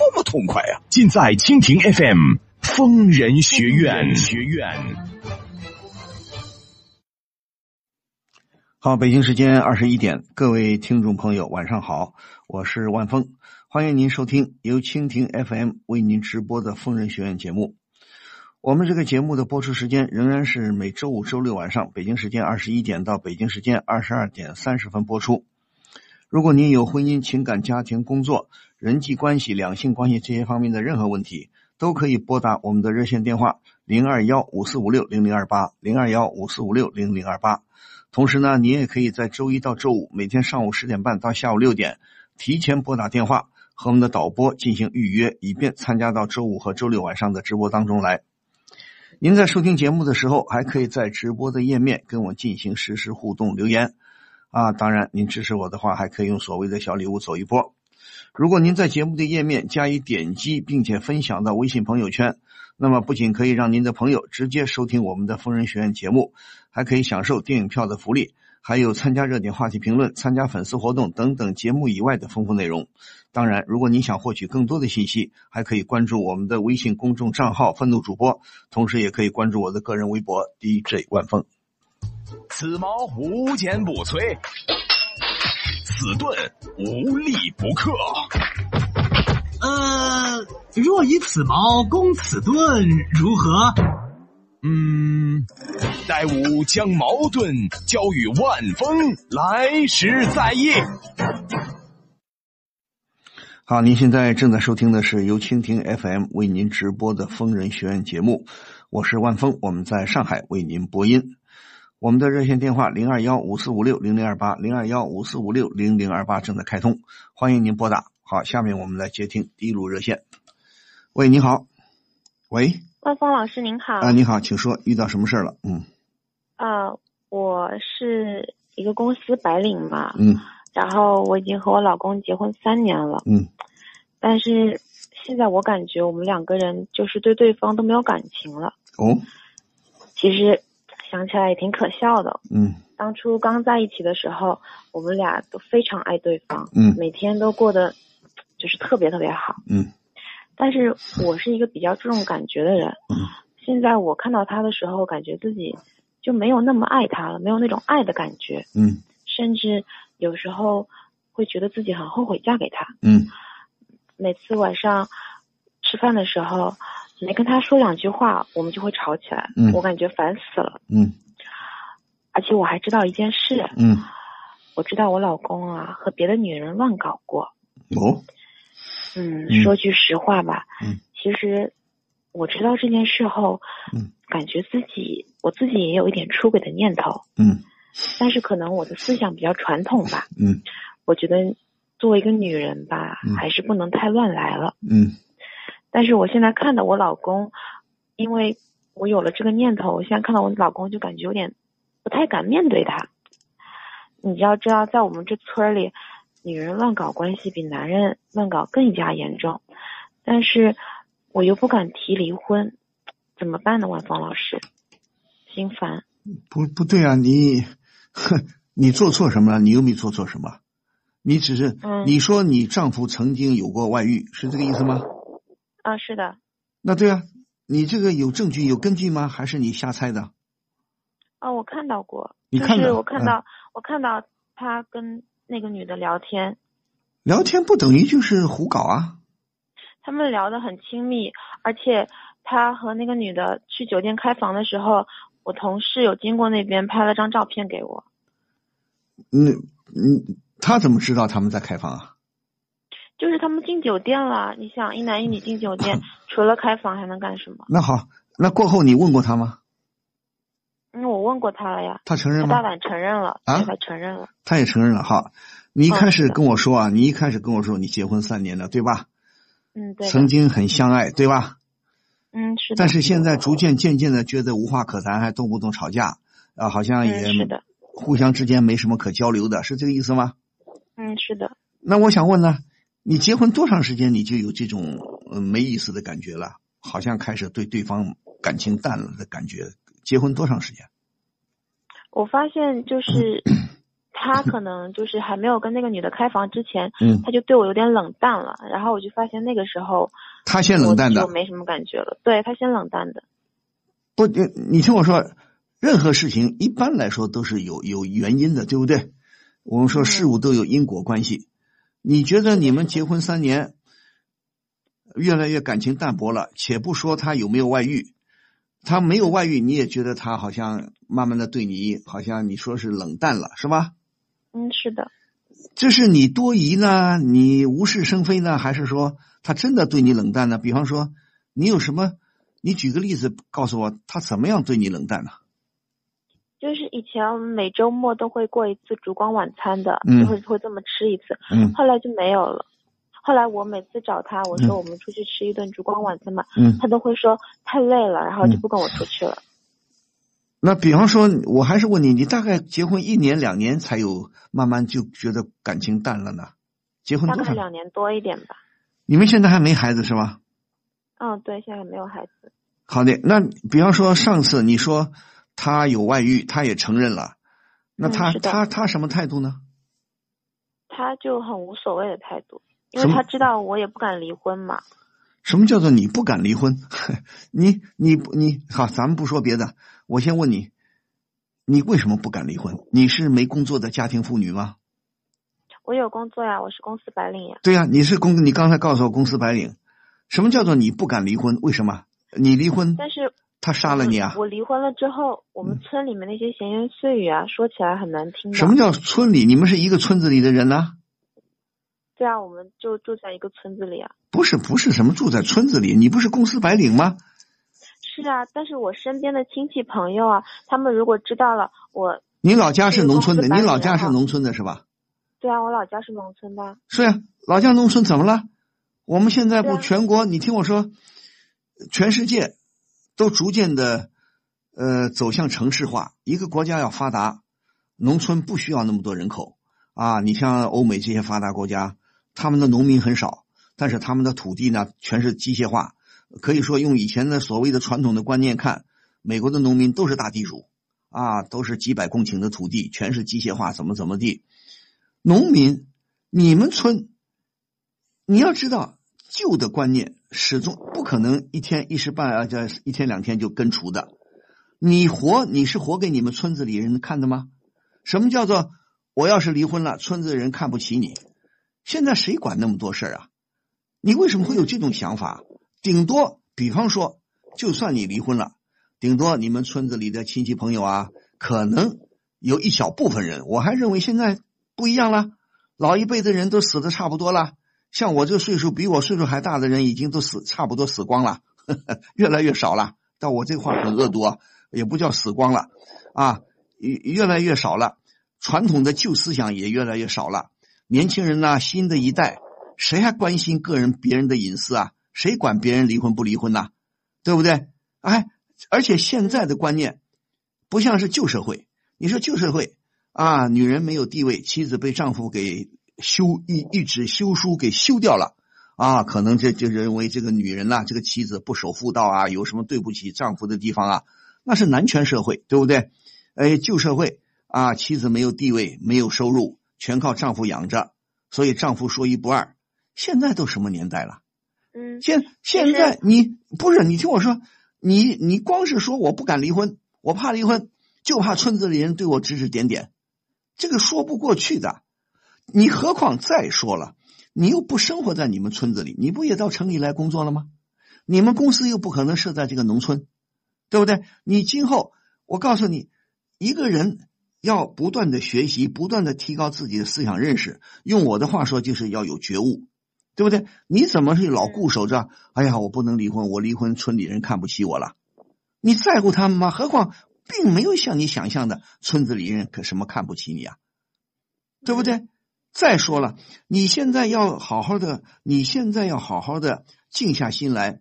多么痛快啊！尽在蜻蜓 FM 疯人学院。学院。好，北京时间二十一点，各位听众朋友，晚上好，我是万峰，欢迎您收听由蜻蜓 FM 为您直播的疯人学院节目。我们这个节目的播出时间仍然是每周五、周六晚上，北京时间二十一点到北京时间二十二点三十分播出。如果您有婚姻、情感、家庭、工作、人际关系、两性关系这些方面的任何问题，都可以拨打我们的热线电话零二幺五四五六零零二八零二幺五四五六零零二八。同时呢，您也可以在周一到周五每天上午十点半到下午六点提前拨打电话和我们的导播进行预约，以便参加到周五和周六晚上的直播当中来。您在收听节目的时候，还可以在直播的页面跟我进行实时互动留言。啊，当然，您支持我的话，还可以用所谓的小礼物走一波。如果您在节目的页面加以点击，并且分享到微信朋友圈，那么不仅可以让您的朋友直接收听我们的疯人学院节目，还可以享受电影票的福利，还有参加热点话题评论、参加粉丝活动等等节目以外的丰富内容。当然，如果您想获取更多的信息，还可以关注我们的微信公众账号“愤怒主播”，同时也可以关注我的个人微博 DJ 万峰。此矛无坚不摧，此盾无力不克。呃，若以此矛攻此盾，如何？嗯，待吾将矛盾交与万峰，来时再议。好，您现在正在收听的是由蜻蜓 FM 为您直播的疯人学院节目，我是万峰，我们在上海为您播音。我们的热线电话零二幺五四五六零零二八零二幺五四五六零零二八正在开通，欢迎您拨打。好，下面我们来接听第一路热线。喂，你好。喂，万峰老师您好。啊，你好，请说，遇到什么事儿了？嗯。啊，我是一个公司白领嘛。嗯。然后我已经和我老公结婚三年了。嗯。但是现在我感觉我们两个人就是对对方都没有感情了。哦。其实想起来也挺可笑的。嗯。当初刚在一起的时候，我们俩都非常爱对方。嗯。每天都过得就是特别特别好。嗯。但是我是一个比较注重感觉的人。嗯。现在我看到他的时候，感觉自己就没有那么爱他了，没有那种爱的感觉。嗯。甚至有时候会觉得自己很后悔嫁给他。嗯。每次晚上吃饭的时候，没跟他说两句话，我们就会吵起来。嗯。我感觉烦死了。嗯。而且我还知道一件事。嗯。我知道我老公啊和别的女人乱搞过。哦。嗯，说句实话吧。嗯。其实我知道这件事后，嗯，感觉自己我自己也有一点出轨的念头。嗯。但是可能我的思想比较传统吧。嗯。我觉得作为一个女人吧，嗯还是不能太乱来了。嗯但是我现在看到我老公，因为我有了这个念头，我现在看到我老公就感觉有点不太敢面对他。你要知道，在我们这村儿里，女人乱搞关系比男人乱搞更加严重。但是我又不敢提离婚，怎么办呢？万芳老师，心烦。不不对啊，你，哼，你做错什么了？你又没做错什么，你只是，嗯你说你丈夫曾经有过外遇，是这个意思吗？啊，是的，那对啊，你这个有证据有根据吗？还是你瞎猜的？啊，我看到过，就你看到是我看嗯到，我看到他跟那个女的聊天，聊天不等于就是胡搞啊。他们聊得很亲密，而且他和那个女的去酒店开房的时候，我同事有经过那边拍了张照片给我。嗯嗯，他怎么知道他们在开房啊？就是他们进酒店了。你想，一男一女进酒店，除了开房还能干什么？那好，那过后你问过他吗？嗯，我问过他了呀，他承认吗？他大胆承认了，啊他承认了。他也承认了。好，你一开始跟我说啊，你一开始跟我说你结婚三年了，对吧？嗯，对。曾经很相爱，对吧？嗯，是的。但是现在逐渐渐渐的觉得无话可谈，还动不动吵架啊，好像也嗯，是的。互相之间没什么可交流的，是这个意思吗？嗯，是的。那我想问呢，你结婚多长时间你就有这种呃没意思的感觉了？好像开始对对方感情淡了的感觉。结婚多长时间？我发现就是 他可能就是还没有跟那个女的开房之前，嗯，他就对我有点冷淡了。然后我就发现那个时候他先冷淡的我，没什么感觉了。对他先冷淡的。不，你你听我说，任何事情一般来说都是有有原因的，对不对？我们说嗯事物都有因果关系。你觉得你们结婚三年，越来越感情淡薄了，且不说他有没有外遇，他没有外遇，你也觉得他好像慢慢的对你，好像你说是冷淡了，是吧？嗯，是的。这是你多疑呢？你无事生非呢？还是说他真的对你冷淡呢？比方说，你有什么？你举个例子告诉我，他怎么样对你冷淡呢？就是以前我们每周末都会过一次烛光晚餐的，嗯就会会这么吃一次，嗯后来就没有了。后来我每次找他，我嗯说我们出去吃一顿烛光晚餐嘛，嗯，他都会说太累了，然后就不跟我出去了。那比方说，我还是问你，你大概结婚一年两年才有慢慢就觉得感情淡了呢？结婚大？概两年多一点吧。你们现在还没孩子是吧？嗯，对，现在没有孩子。好的，那比方说上次你说他有外遇，他也承认了，那他、嗯他他什么态度呢？他就很无所谓的态度，因为他知道我也不敢离婚嘛。什么叫做你不敢离婚？你你你好，咱们不说别的，我先问你，你为什么不敢离婚？你是没工作的家庭妇女吗？我有工作呀，我是公司白领呀。对呀、你是公，你刚才告诉我公司白领，什么叫做你不敢离婚？为什么？你离婚，但是他杀了你啊？我离婚了之后，我们村里面那些闲言碎语啊，说起来很难听。什么叫村里？你们是一个村子里的人呢、对啊，我们就住在一个村子里啊。不是，不是什么住在村子里，你不是公司白领吗？是啊，但是我身边的亲戚朋友啊，他们如果知道了我，你老家是农村的，你老家是农村的是吧？对啊，我老家是农村的。是啊、老家农村怎么了？我们现在不全国，你听我说，全世界都逐渐的呃走向城市化。一个国家要发达，农村不需要那么多人口啊。你像欧美这些发达国家，他们的农民很少，但是他们的土地呢全是机械化。可以说用以前的所谓的传统的观念看，美国的农民都是大地主啊，都是几百公顷的土地，全是机械化，怎么怎么地。农民，你们村，你要知道旧的观念始终不可能一天一时半啊，这一天两天就根除的。你活，你是活给你们村子里人看的吗？什么叫做我要是离婚了，村子人看不起你？现在谁管那么多事儿啊？你为什么会有这种想法？顶多，比方说，就算你离婚了，顶多你们村子里的亲戚朋友啊，可能有一小部分人，我还认为现在不一样了，老一辈的人都死的差不多了，像我这个岁数，比我岁数还大的人已经都死差不多死光了，呵 呵越来越少了。但我这话很恶毒，也不叫死光了啊，越越来越少了。传统的旧思想也越来越少了。年轻人呢，新的一代，谁还关心个人别人的隐私啊？谁管别人离婚不离婚呢、对不对？哎，而且现在的观念不像是旧社会。你说旧社会啊，女人没有地位，妻子被丈夫给休一一纸休书给休掉了啊，可能这就认为这个女人呐、这个妻子不守妇道啊，有什么对不起丈夫的地方啊？那是男权社会，对不对？哎，旧社会啊，妻子没有地位，没有收入，全靠丈夫养着，所以丈夫说一不二。现在都什么年代了？嗯，现现在你不是你听我说，你你光是说我不敢离婚，我怕离婚，就怕村子里人对我指指点点，这个说不过去的。你何况再说了，你又不生活在你们村子里，你不也到城里来工作了吗？你们公司又不可能设在这个农村，对不对？你今后我告诉你，一个人要不断的学习，不断的提高自己的思想认识。用我的话说，就是要有觉悟。对不对？你怎么是老固守着？哎呀，我不能离婚，我离婚村里人看不起我了。你在乎他们吗？何况并没有像你想象的，村子里人可什么看不起你啊，对不对？再说了，你现在要好好的，你现在要好好的静下心来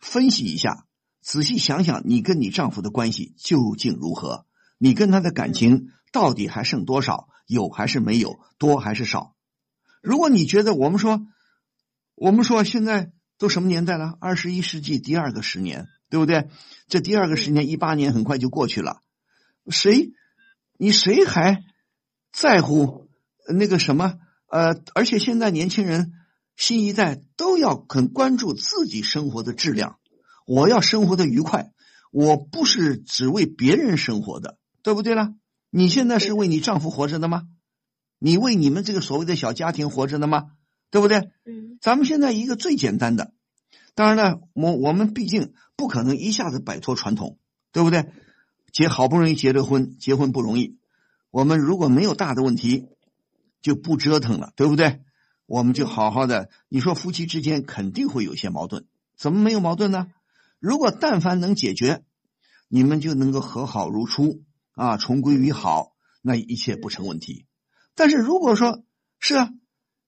分析一下，仔细想想，你跟你丈夫的关系究竟如何？你跟他的感情到底还剩多少？有还是没有？多还是少？如果你觉得我们说，我们说现在都什么年代了？二十一世纪第二个十年，对不对？这第二个十年，一八年很快就过去了，谁，你谁还在乎那个什么？呃，而且现在年轻人新一代都要很关注自己生活的质量，我要生活的愉快，我不是只为别人生活的，对不对啦？你现在是为你丈夫活着的吗？你为你们这个所谓的小家庭活着的吗？对不对？嗯咱们现在一个最简单的，当然了，我我们毕竟不可能一下子摆脱传统，对不对？结好不容易结了婚，结婚不容易。我们如果没有大的问题，就不折腾了，对不对？我们就好好的。你说夫妻之间肯定会有些矛盾，怎么没有矛盾呢？如果但凡能解决，你们就能够和好如初啊，重归于好，那一切不成问题。但是如果说是啊，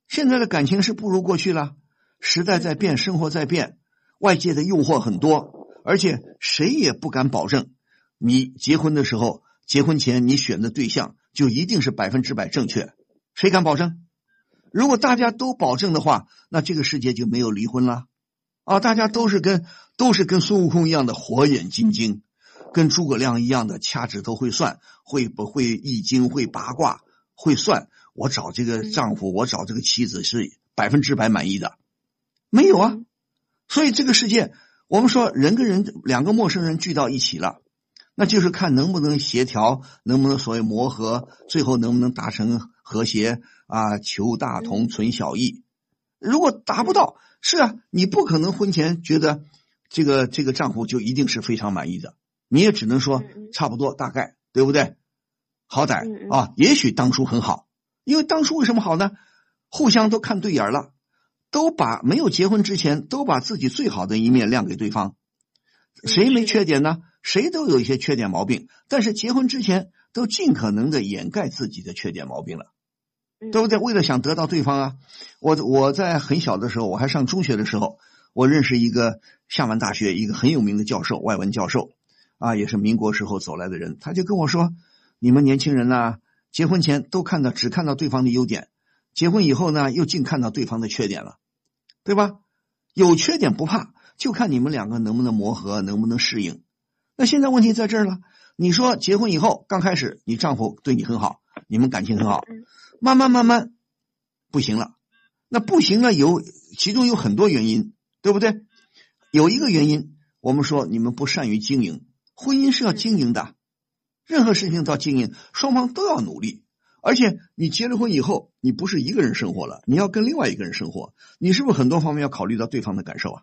现在的感情是不如过去了，时代在变，生活在变，外界的诱惑很多，而且谁也不敢保证你结婚的时候，结婚前你选的对象就一定是百分之百正确，谁敢保证？如果大家都保证的话，那这个世界就没有离婚了啊！大家都是跟都是跟孙悟空一样的火眼金睛，跟诸葛亮一样的掐指头会算，会不会易经会八卦会算？我找这个丈夫，我找这个妻子是百分之百满意的，没有啊！所以这个世界，我们说人跟人两个陌生人聚到一起了，那就是看能不能协调，能不能所谓磨合，最后能不能达成和谐啊？求大同，存小异。如果达不到，是啊，你不可能婚前觉得这个这个丈夫就一定是非常满意的，你也只能说差不多，大概对不对？好歹啊，也许当初很好，因为当初为什么好呢？互相都看对眼了。都把没有结婚之前都把自己最好的一面亮给对方，谁没缺点呢？谁都有一些缺点毛病，但是结婚之前都尽可能的掩盖自己的缺点毛病了，对不对？为了想得到对方啊，我我在很小的时候，我还上中学的时候，我认识一个厦门大学一个很有名的教授，外文教授啊，也是民国时候走来的人，他就跟我说：“你们年轻人呢，结婚前都看到只看到对方的优点。”结婚以后呢，又净看到对方的缺点了，对吧？有缺点不怕，就看你们两个能不能磨合，能不能适应。那现在问题在这儿了。你说结婚以后刚开始，你丈夫对你很好，你们感情很好，慢慢慢慢不行了。那不行了，有其中有很多原因，对不对？有一个原因，我们说你们不善于经营，婚姻是要经营的，任何事情都要经营，双方都要努力。而且你结了婚以后，你不是一个人生活了，你要跟另外一个人生活，你是不是很多方面要考虑到对方的感受啊？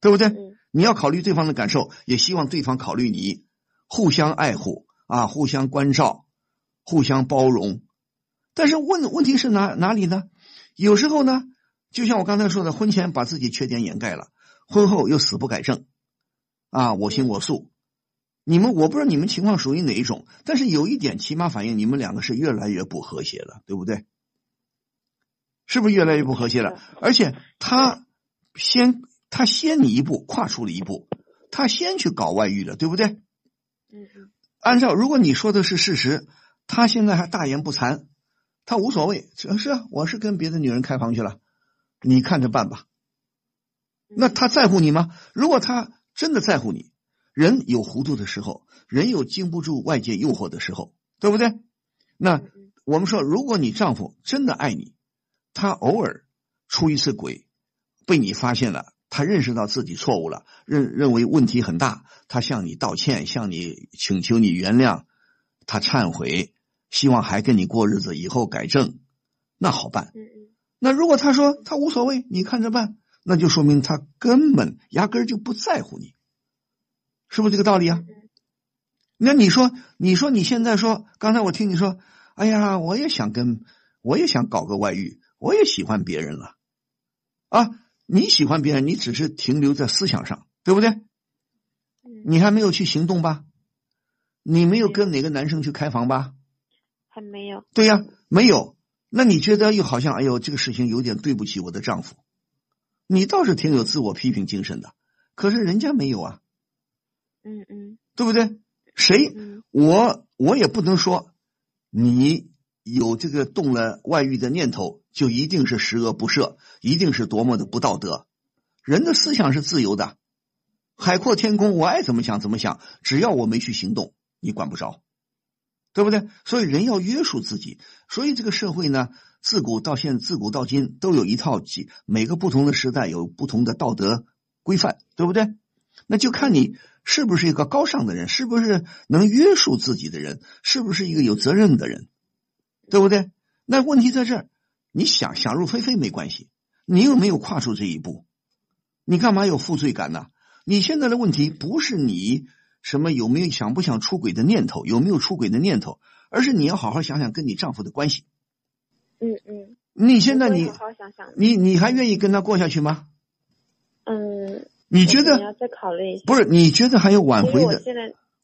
对不对？你要考虑对方的感受，也希望对方考虑你，互相爱护啊，互相关照，互相包容。但是问问题是哪哪里呢？有时候呢，就像我刚才说的，婚前把自己缺点掩盖了，婚后又死不改正，啊，我行我素。你们我不知道你们情况属于哪一种，但是有一点起码反映你们两个是越来越不和谐了，对不对？是不是越来越不和谐了？而且他先他先你一步跨出了一步，他先去搞外遇了，对不对？嗯嗯。按照如果你说的是事实，他现在还大言不惭，他无所谓，是啊，我是跟别的女人开房去了，你看着办吧。那他在乎你吗？如果他真的在乎你。人有糊涂的时候，人有经不住外界诱惑的时候，对不对？那我们说，如果你丈夫真的爱你，他偶尔出一次轨，被你发现了，他认识到自己错误了，认认为问题很大，他向你道歉，向你请求你原谅，他忏悔，希望还跟你过日子，以后改正，那好办。那如果他说他无所谓，你看着办，那就说明他根本压根儿就不在乎你。是不是这个道理啊？那你说，你说你现在说，刚才我听你说，哎呀，我也想跟，我也想搞个外遇，我也喜欢别人了。啊，你喜欢别人，你只是停留在思想上，对不对？嗯你还没有去行动吧？你没有跟哪个男生去开房吧？还没有。对呀，没有。那你觉得又好像哎呦，这个事情有点对不起我的丈夫，你倒是挺有自我批评精神的，可是人家没有啊，嗯嗯对不对？谁嗯我我也不能说你有这个动了外遇的念头，就一定是十恶不赦，一定是多么的不道德。人的思想是自由的，海阔天空，我爱怎么想怎么想，只要我没去行动，你管不着，对不对？所以人要约束自己。所以这个社会呢，自古到现，自古到今都有一套几每个不同的时代有不同的道德规范，对不对？那就看你是不是一个高尚的人，是不是能约束自己的人，是不是一个有责任的人，对不对？那问题在这儿，你想想入非非没关系，你又没有跨出这一步，你干嘛有负罪感呢？你现在的问题不是你什么有没有想不想出轨的念头，有没有出轨的念头，而是你要好好想想跟你丈夫的关系。嗯嗯。你现在你好好想想。你你还愿意跟他过下去吗？嗯。你觉得你要再考虑一下。不是？你觉得还有挽回的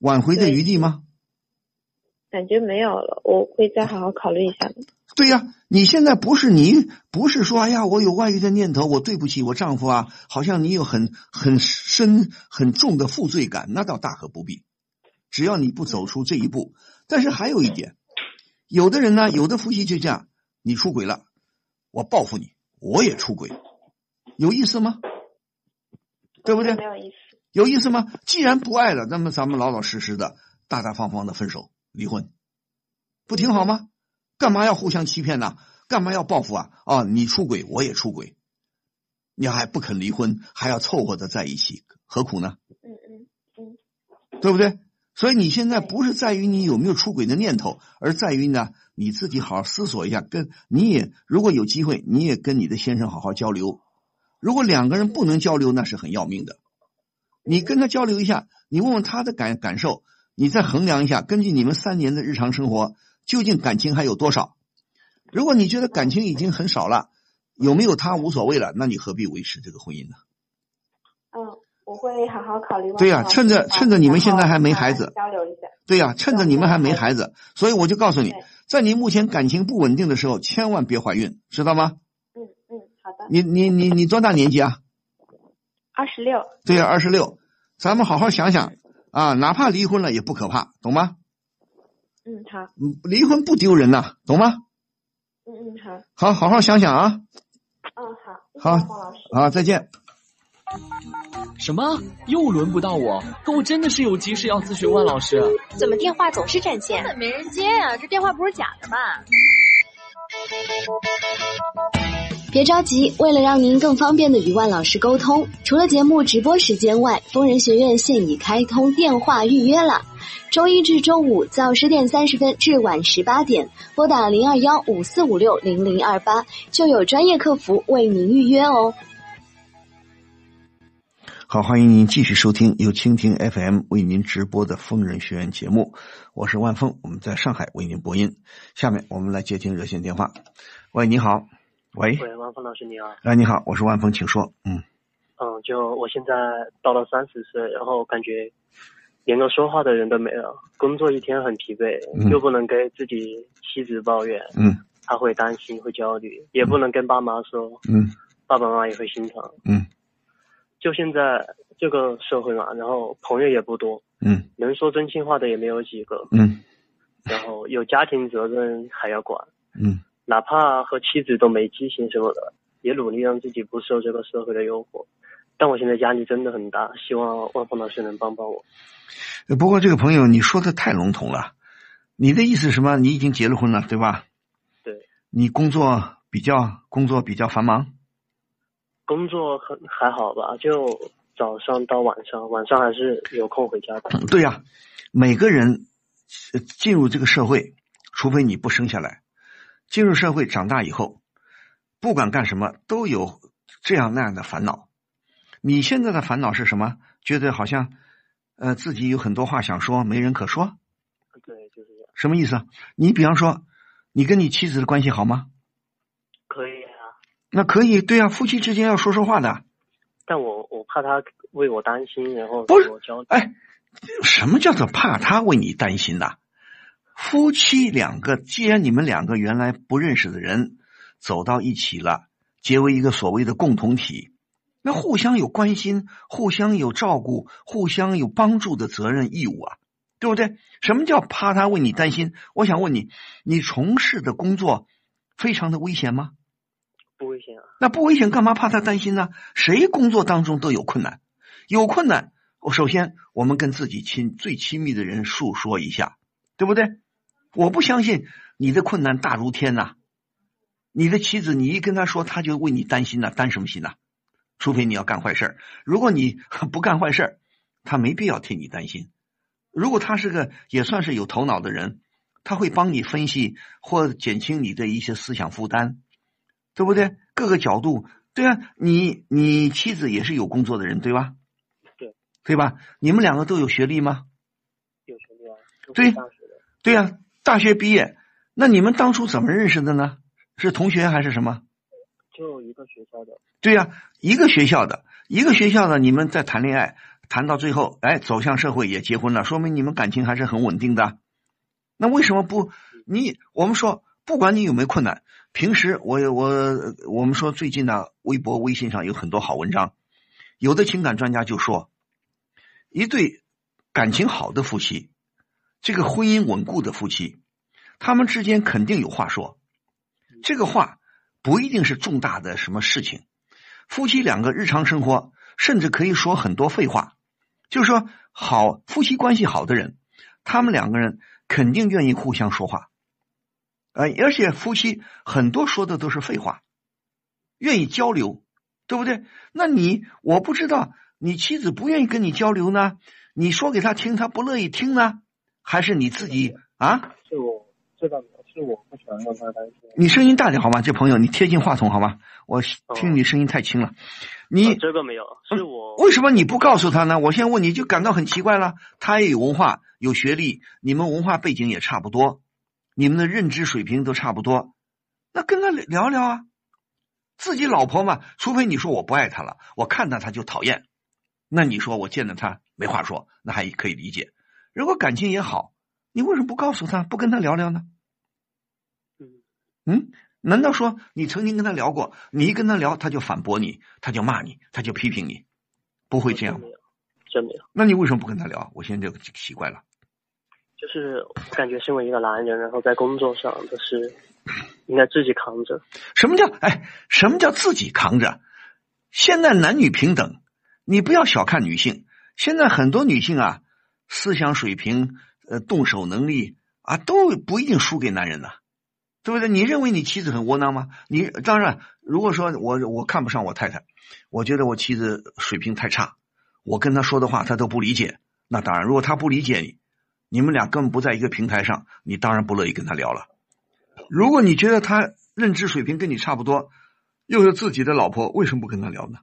挽回的余地吗？感觉没有了，我会再好好考虑一下的。对呀，你现在不是你不是说哎呀，我有外遇的念头，我对不起我丈夫啊，好像你有很很深很重的负罪感，那倒大可不必。只要你不走出这一步，但是还有一点，有的人呢，有的夫妻就这样，你出轨了，我报复你，我也出轨，有意思吗？对不对没？有意思。有意思吗？既然不爱了，那么咱们老老实实的、大大方方的分手、离婚，不挺好吗？干嘛要互相欺骗呢？干嘛要报复啊？啊，你出轨，我也出轨，你还不肯离婚，还要凑合着在一起，何苦呢？嗯嗯嗯对不对？所以你现在不是在于你有没有出轨的念头，而在于呢你自己好好思索一下，跟你也如果有机会，你也跟你的先生好好交流。如果两个人不能交流，那是很要命的。你跟他交流一下，你问问他的感感受，你再衡量一下，根据你们三年的日常生活，究竟感情还有多少？如果你觉得感情已经很少了，有没有他无所谓了，那你何必维持这个婚姻呢？嗯，我会好好考虑。对呀趁着趁着你们现在还没孩子交流一下。对呀、趁着你们还没孩子，所以我就告诉你，在你目前感情不稳定的时候，千万别怀孕，知道吗？嗯嗯，好的。你你你你多大年纪啊？二十六。对呀、二十六。咱们好好想想啊，哪怕离婚了也不可怕，懂吗？嗯，好。嗯离婚不丢人呐、懂吗？嗯嗯，好。好，好好想想啊。嗯，好。好黄老师。好，再见。什么？又轮不到我？可我真的是有急事要咨询万老师。怎么电话总是占线？根本没人接呀、这电话不是假的吧？别着急，为了让您更方便的与万老师沟通，除了节目直播时间外，疯人学院现已开通电话预约了。周一至周五早十点三十分至晚十八点，拨打零二幺五四五六零零二八，就有专业客服为您预约哦。好，欢迎您继续收听由蜻蜓 FM 为您直播的疯人学院节目，我是万峰，我们在上海为您播音。下面我们来接听热线电话。喂，你好，喂，喂，万峰老师你好。哎，你好，我是万峰，请说。嗯，嗯，就我现在到了三十岁，然后感觉连个说话的人都没有，工作一天很疲惫，嗯。又不能跟自己妻子抱怨，嗯。他会担心会焦虑，也不能跟爸妈说，嗯。爸爸妈妈也会心疼。嗯。就现在这个社会嘛，然后朋友也不多，嗯。能说真心话的也没有几个，嗯。然后有家庭责任还要管，嗯。哪怕和妻子都没激情什么的，也努力让自己不受这个社会的诱惑。但我现在压力真的很大，希望万峰老师能帮帮我。呃不过这个朋友你说的太笼统了，你的意思是什么？你已经结了婚了，对吧？对，你工作比较工作比较繁忙，工作很还好吧，就早上到晚上，晚上还是有空回家的。对呀、每个人呃进入这个社会，除非你不生下来，进入社会长大以后，不管干什么都有这样那样的烦恼。你现在的烦恼是什么？觉得好像呃自己有很多话想说，没人可说，对，就是这样。什么意思啊？你比方说，你跟你妻子的关系好吗？可以啊，那可以，对啊，夫妻之间要说说话的。但我我怕他为我担心，然后不是。哎，什么叫做怕他为你担心呐？夫妻两个，既然你们两个原来不认识的人走到一起了，结为一个所谓的共同体，那互相有关心，互相有照顾，互相有帮助的责任义务啊，对不对？什么叫怕他为你担心？我想问你，你从事的工作非常的危险吗？不危险啊，那不危险，干嘛怕他担心呢？谁工作当中都有困难，有困难，我首先我们跟自己亲最亲密的人诉说一下，对不对？我不相信你的困难大如天呐、你的妻子，你一跟他说，他就为你担心呐、担什么心呐、除非你要干坏事儿如果你不干坏事儿他没必要替你担心。如果他是个也算是有头脑的人，他会帮你分析或减轻你的一些思想负担，对不对？各个角度，对啊，你你妻子也是有工作的人，对吧？对，对吧？你们两个都有学历吗？有学历啊，对对呀、大学毕业，那你们当初怎么认识的呢？是同学还是什么？就一个学校的，对呀、一个学校的，一个学校的，你们在谈恋爱，谈到最后，哎，走向社会也结婚了，说明你们感情还是很稳定的。那为什么不？你我们说，不管你有没有困难，平时我我我们说最近呢，微博、微信上有很多好文章，有的情感专家就说，一对感情好的夫妻，这个婚姻稳固的夫妻，他们之间肯定有话说。这个话不一定是重大的什么事情，夫妻两个日常生活甚至可以说很多废话。就是说，好夫妻关系好的人，他们两个人肯定愿意互相说话，呃，而且夫妻很多说的都是废话，愿意交流，对不对？那你我不知道，你妻子不愿意跟你交流呢，你说给他听，他不乐意听呢，还是你自己啊？是我这倒没有，是我不喜欢让他担心。你声音大点好吗？这朋友，你贴近话筒好吗？我听你声音太轻了。你、哦这个没有，是我为什么你不告诉他呢？我现在问你就感到很奇怪了。他也有文化，有学历，你们文化背景也差不多，你们的认知水平都差不多，那跟他聊聊啊。自己老婆嘛，除非你说我不爱她了，我看到她就讨厌，那你说我见到她没话说，那还可以理解。如果感情也好，你为什么不告诉他，不跟他聊聊呢？嗯嗯，难道说你曾经跟他聊过，你一跟他聊，他就反驳你，他就骂你，他就批评你，不会这样吗真没？有。那你为什么不跟他聊？我现在就奇怪了。就是我感觉身为一个男人，然后在工作上就是应该自己扛着。什么叫哎？什么叫自己扛着？现在男女平等，你不要小看女性。现在很多女性啊，思想水平、呃，动手能力啊，都不一定输给男人呐、对不对？你认为你妻子很窝囊吗？你当然，如果说我我看不上我太太，我觉得我妻子水平太差，我跟她说的话她都不理解，那当然，如果她不理解你，你们俩根本不在一个平台上，你当然不乐意跟她聊了。如果你觉得她认知水平跟你差不多，又是自己的老婆，为什么不跟她聊呢？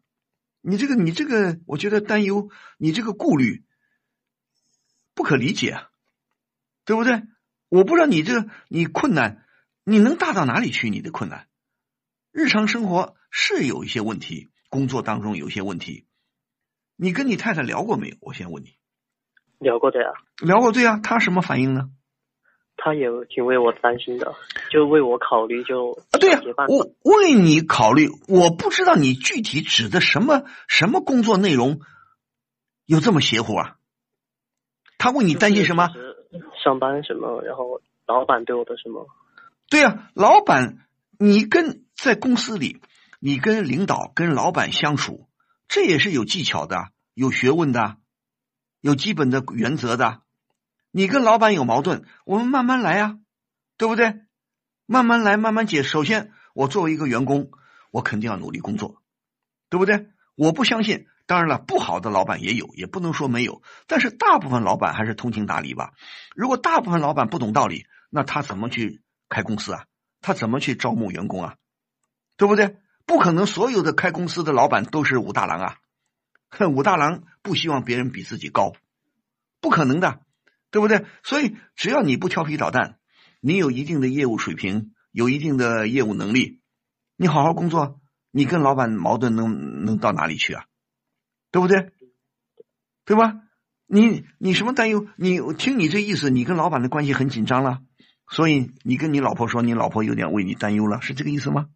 你这个，你这个，我觉得担忧，你这个顾虑不可理解啊，对不对？我不知道你这个你困难，你能大到哪里去？你的困难，日常生活是有一些问题，工作当中有一些问题，你跟你太太聊过没有？我先问你，聊过的呀，聊过对啊，她什么反应呢？他也挺为我担心的，就为我考虑，就啊，对呀、我为你考虑，我不知道你具体指的什么什么工作内容有这么邪乎啊？他为你担心什么？就是上班什么，然后老板对我的什么，对呀、老板，你跟在公司里，你跟领导、跟老板相处，这也是有技巧的，有学问的，有基本的原则的。你跟老板有矛盾，我们慢慢来呀、对不对？慢慢来，慢慢解。首先，我作为一个员工，我肯定要努力工作，对不对？我不相信，当然了，不好的老板也有，也不能说没有，但是大部分老板还是通情达理吧。如果大部分老板不懂道理，那他怎么去开公司啊？他怎么去招募员工啊？对不对？不可能所有的开公司的老板都是武大郎啊！哼武大郎不希望别人比自己高，不可能的，对不对？所以只要你不调皮捣蛋，你有一定的业务水平，有一定的业务能力，你好好工作，你跟老板矛盾能能到哪里去啊？对不对？对吧？你你什么担忧？你听你这意思，你跟老板的关系很紧张了，所以你跟你老婆说，你老婆有点为你担忧了，是这个意思吗？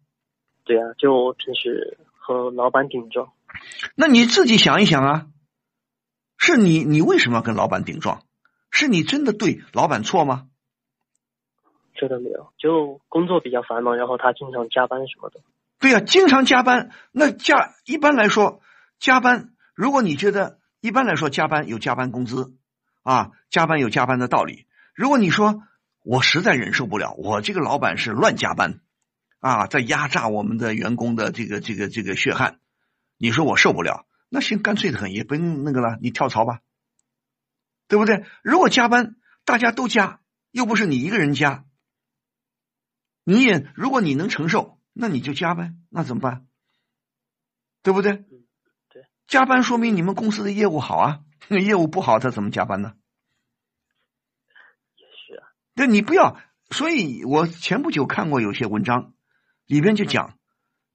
对啊，就平时和老板顶撞。那你自己想一想啊，是你你为什么要跟老板顶撞？是你真的对老板错吗？这都没有，就工作比较繁忙，然后他经常加班什么的。对呀、经常加班。那加一般来说，加班，如果你觉得一般来说加班有加班工资啊，加班有加班的道理。如果你说我实在忍受不了，我这个老板是乱加班啊，在压榨我们的员工的这个这个这个血汗，你说我受不了，那行，干脆的很，也不用那个了，你跳槽吧，对不对？如果加班大家都加，又不是你一个人加，你也如果你能承受，那你就加呗，那怎么办？对不对？对，加班说明你们公司的业务好啊，业务不好他怎么加班呢？对，你不要。所以我前不久看过有些文章，里边就讲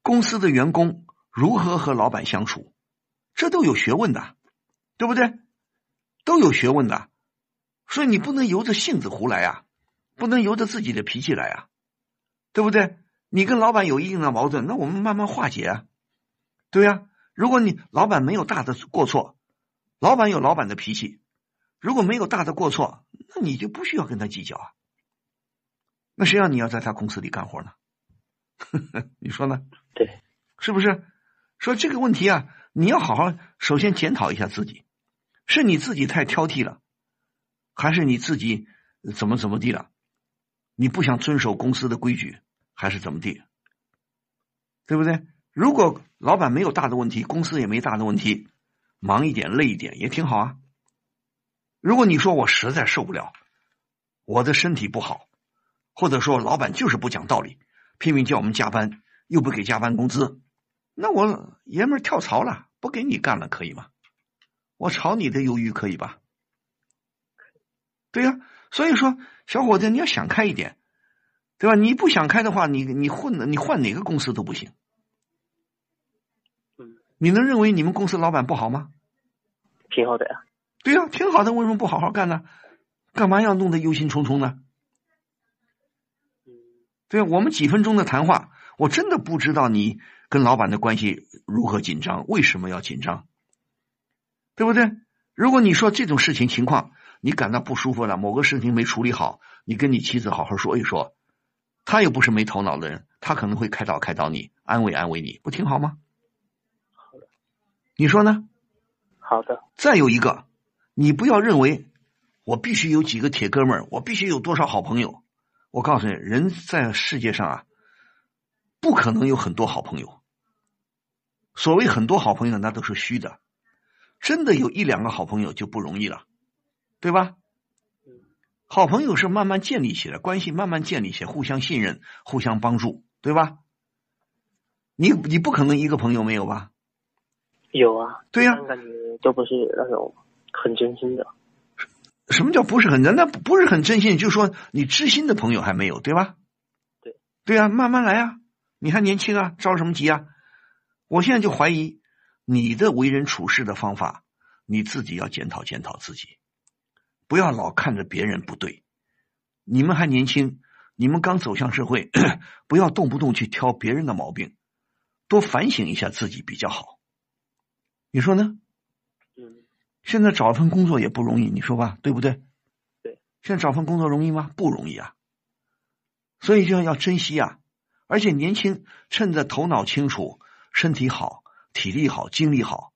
公司的员工如何和老板相处，这都有学问的，对不对？都有学问的，所以你不能由着性子胡来啊，不能由着自己的脾气来啊，对不对？你跟老板有一定的矛盾，那我们慢慢化解啊，对呀、如果你老板没有大的过错，老板有老板的脾气，如果没有大的过错，那你就不需要跟他计较啊。那谁让你要在他公司里干活呢？你说呢？对，是不是？说这个问题啊，你要好好首先检讨一下自己，是你自己太挑剔了，还是你自己怎么怎么地了？你不想遵守公司的规矩，还是怎么地？对不对？如果老板没有大的问题，公司也没大的问题，忙一点累一点也挺好啊。如果你说我实在受不了，我的身体不好，或者说老板就是不讲道理，拼命叫我们加班，又不给加班工资，那我爷们儿跳槽了，不给你干了，可以吗？我炒你的鱿鱼可以吧？对呀、所以说小伙子你要想开一点，对吧？你不想开的话，你你混你换哪个公司都不行。嗯，你能认为你们公司老板不好吗？挺好的呀。对呀、挺好的，为什么不好好干呢？干嘛要弄得忧心忡忡呢？嗯，对啊我们几分钟的谈话，我真的不知道你跟老板的关系如何紧张，为什么要紧张，对不对？如果你说这种事情情况，你感到不舒服了，某个事情没处理好，你跟你妻子好好说一说，他又不是没头脑的人，他可能会开导开导你，安慰安慰你，不挺好吗？好的，你说呢？好的，再有一个，你不要认为我必须有几个铁哥们儿，我必须有多少好朋友。我告诉你，人在世界上啊，不可能有很多好朋友。所谓很多好朋友，那都是虚的，真的有一两个好朋友就不容易了，对吧？嗯，好朋友是慢慢建立起来，关系慢慢建立起来，互相信任，互相帮助，对吧？你你不可能一个朋友没有吧？有啊。对呀、但感觉都不是那种很真心的。什么叫不是很真？那不不是很真心，就是说你知心的朋友还没有，对吧？对，对啊，慢慢来啊，你还年轻啊，着什么急啊？我现在就怀疑你的为人处事的方法，你自己要检讨检讨自己，不要老看着别人不对。你们还年轻，你们刚走向社会，不要动不动去挑别人的毛病，多反省一下自己比较好。你说呢？嗯，现在找份工作也不容易，你说吧，对不对？对。现在找份工作容易吗？不容易啊。所以就要珍惜啊，而且年轻，趁着头脑清楚、身体好、体力好、精力好，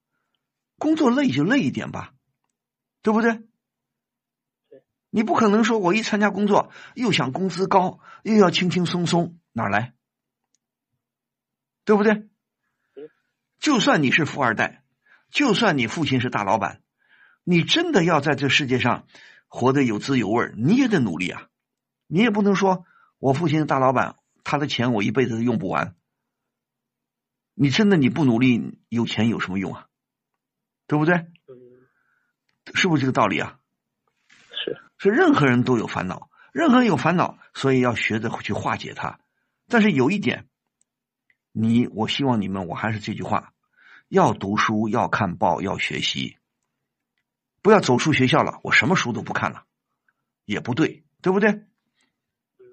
工作累就累一点吧，对不对？对。你不可能说我一参加工作又想工资高，又要轻轻松松，哪来？对不对对？就算你是富二代，就算你父亲是大老板，你真的要在这世界上活得有滋有味儿，你也得努力啊！你也不能说我父亲是大老板，他的钱我一辈子都用不完。你真的你不努力，有钱有什么用啊？对不对？嗯，是不是这个道理啊？是，是任何人都有烦恼，任何人有烦恼，所以要学着去化解它。但是有一点，你我希望你们，我还是这句话，要读书，要看报，要学习，不要走出学校了，我什么书都不看了，也不对，对不对？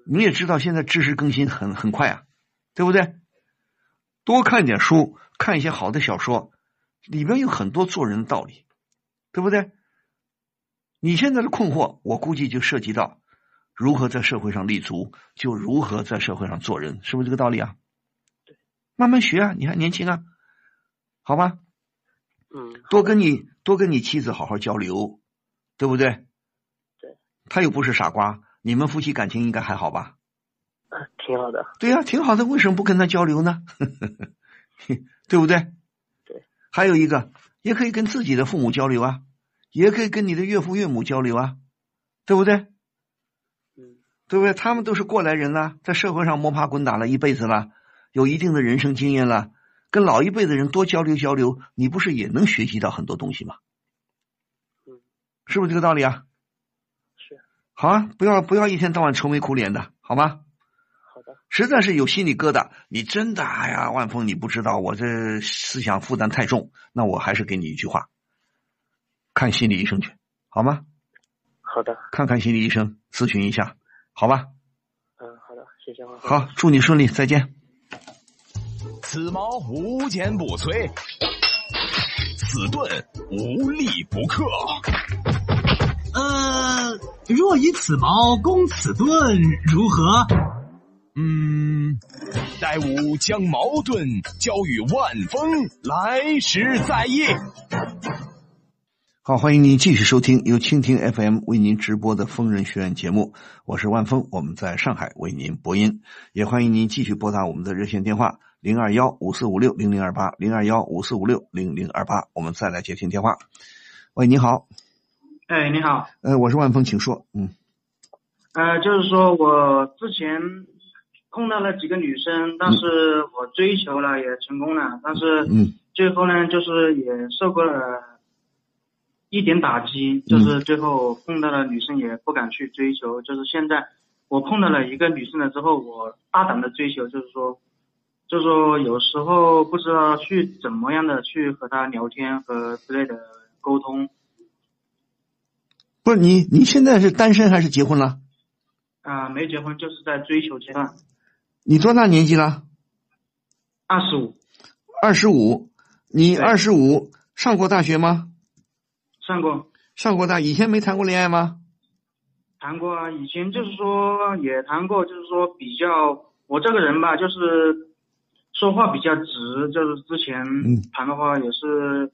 你也知道现在知识更新很很快啊，对不对？多看点书，看一些好的小说，里边有很多做人的道理，对不对？你现在的困惑，我估计就涉及到如何在社会上立足，就如何在社会上做人，是不是这个道理啊？慢慢学啊，你还年轻啊，好吧？嗯，多跟你多跟你妻子好好交流，对不对？对，他又不是傻瓜，你们夫妻感情应该还好吧？啊，挺好的。对呀、挺好的，为什么不跟他交流呢？对不对？对。还有一个，也可以跟自己的父母交流啊，也可以跟你的岳父岳母交流啊，对不对？嗯，对不对？他们都是过来人了，在社会上摸爬滚打了一辈子了，有一定的人生经验了，跟老一辈的人多交流交流，你不是也能学习到很多东西吗？嗯，是不是这个道理啊？是。好啊，不要不要一天到晚愁眉苦脸的，好吗？好的。实在是有心理疙瘩，你真的哎呀，万峰，你不知道我这思想负担太重，那我还是给你一句话，看心理医生去，好吗？好的。看看心理医生，咨询一下，好吧？嗯，好的，谢谢万峰。好，祝你顺利，再见。此矛无坚不摧，此盾无力不克。呃，若以此矛攻此盾，如何？嗯，待吾将矛盾交与万峰，来时再议。好，欢迎您继续收听由蜻蜓 FM 为您直播的疯人学院节目，我是万峰，我们在上海为您播音，也欢迎您继续拨打我们的热线电话零二幺五四五六零零二八零二幺五四五六零零二八，我们再来接听电话。喂，你好，哎，你好，呃，我是万峰，请说。嗯，呃，就是说我之前碰到了几个女生，但是我追求了也成功了，但是嗯。最后呢，就是也受过了一点打击，就是最后碰到了女生也不敢去追求，就是现在我碰到了一个女生了之后，我大胆的追求，就是说，就是说有时候不知道去怎么样的去和他聊天和之类的沟通，不是你，你现在是单身还是结婚了？啊、没结婚，就是在追求阶段，你多大年纪了？二十五。二十五。你二十五，上过大学吗？上过，上过大，以前没谈过恋爱吗？谈过啊，以前就是说也谈过，就是说比较我这个人吧，就是说话比较直，就是之前嗯谈的话也是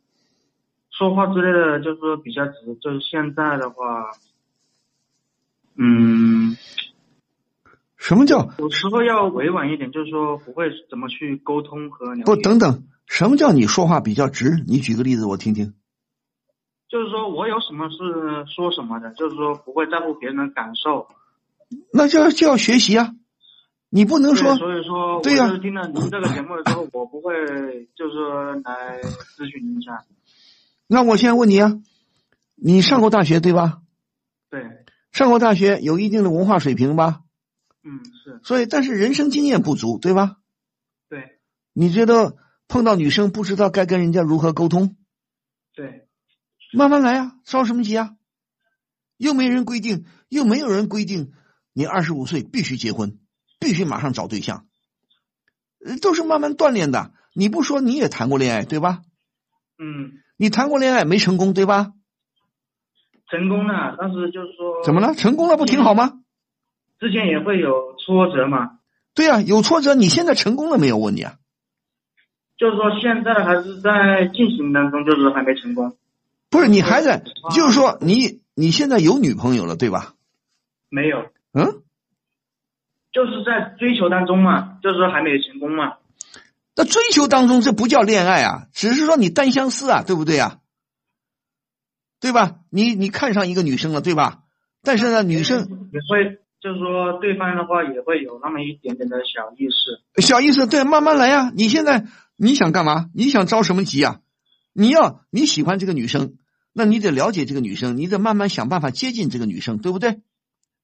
说话之类的，就是说比较直，就是现在的话，嗯，什么叫有时候要委婉一点，就是说不会怎么去沟通和聊不？等等，什么叫你说话比较直？你举个例子我听听。就是说我有什么是说什么的，就是说不会在乎别人的感受。那就要就要学习啊！你不能说，所以说，我对呀就是听了您这个节目的时候，我不会就是说来咨询您一下。那我现在问你啊，你上过大学对吧？对，上过大学，有一定的文化水平吧？嗯，是所以，但是人生经验不足，对吧？对你觉得碰到女生不知道该跟人家如何沟通，对，慢慢来啊，着什么急啊？又没人规定，又没有人规定你二十五岁必须结婚，必须马上找对象，呃都是慢慢锻炼的。你不说你也谈过恋爱对吧？嗯，你谈过恋爱没成功对吧？成功了，但是就是说怎么了？成功了不挺好吗？之前也会有挫折嘛，对呀、有挫折，你现在成功了没有？问你啊，就是说现在还是在进行当中，就是还没成功。不是你还在，就是说你你现在有女朋友了对吧？没有，嗯，就是在追求当中嘛，就是说还没有成功嘛。那追求当中这不叫恋爱啊，只是说你单相思啊，对不对啊？对吧？你你看上一个女生了，对吧？但是呢，女生也会，就是说对方的话也会有那么一点点的小意思。小意思，对，慢慢来呀、你现在你想干嘛？你想着什么急啊？你要你喜欢这个女生，那你得了解这个女生，你得慢慢想办法接近这个女生，对不对？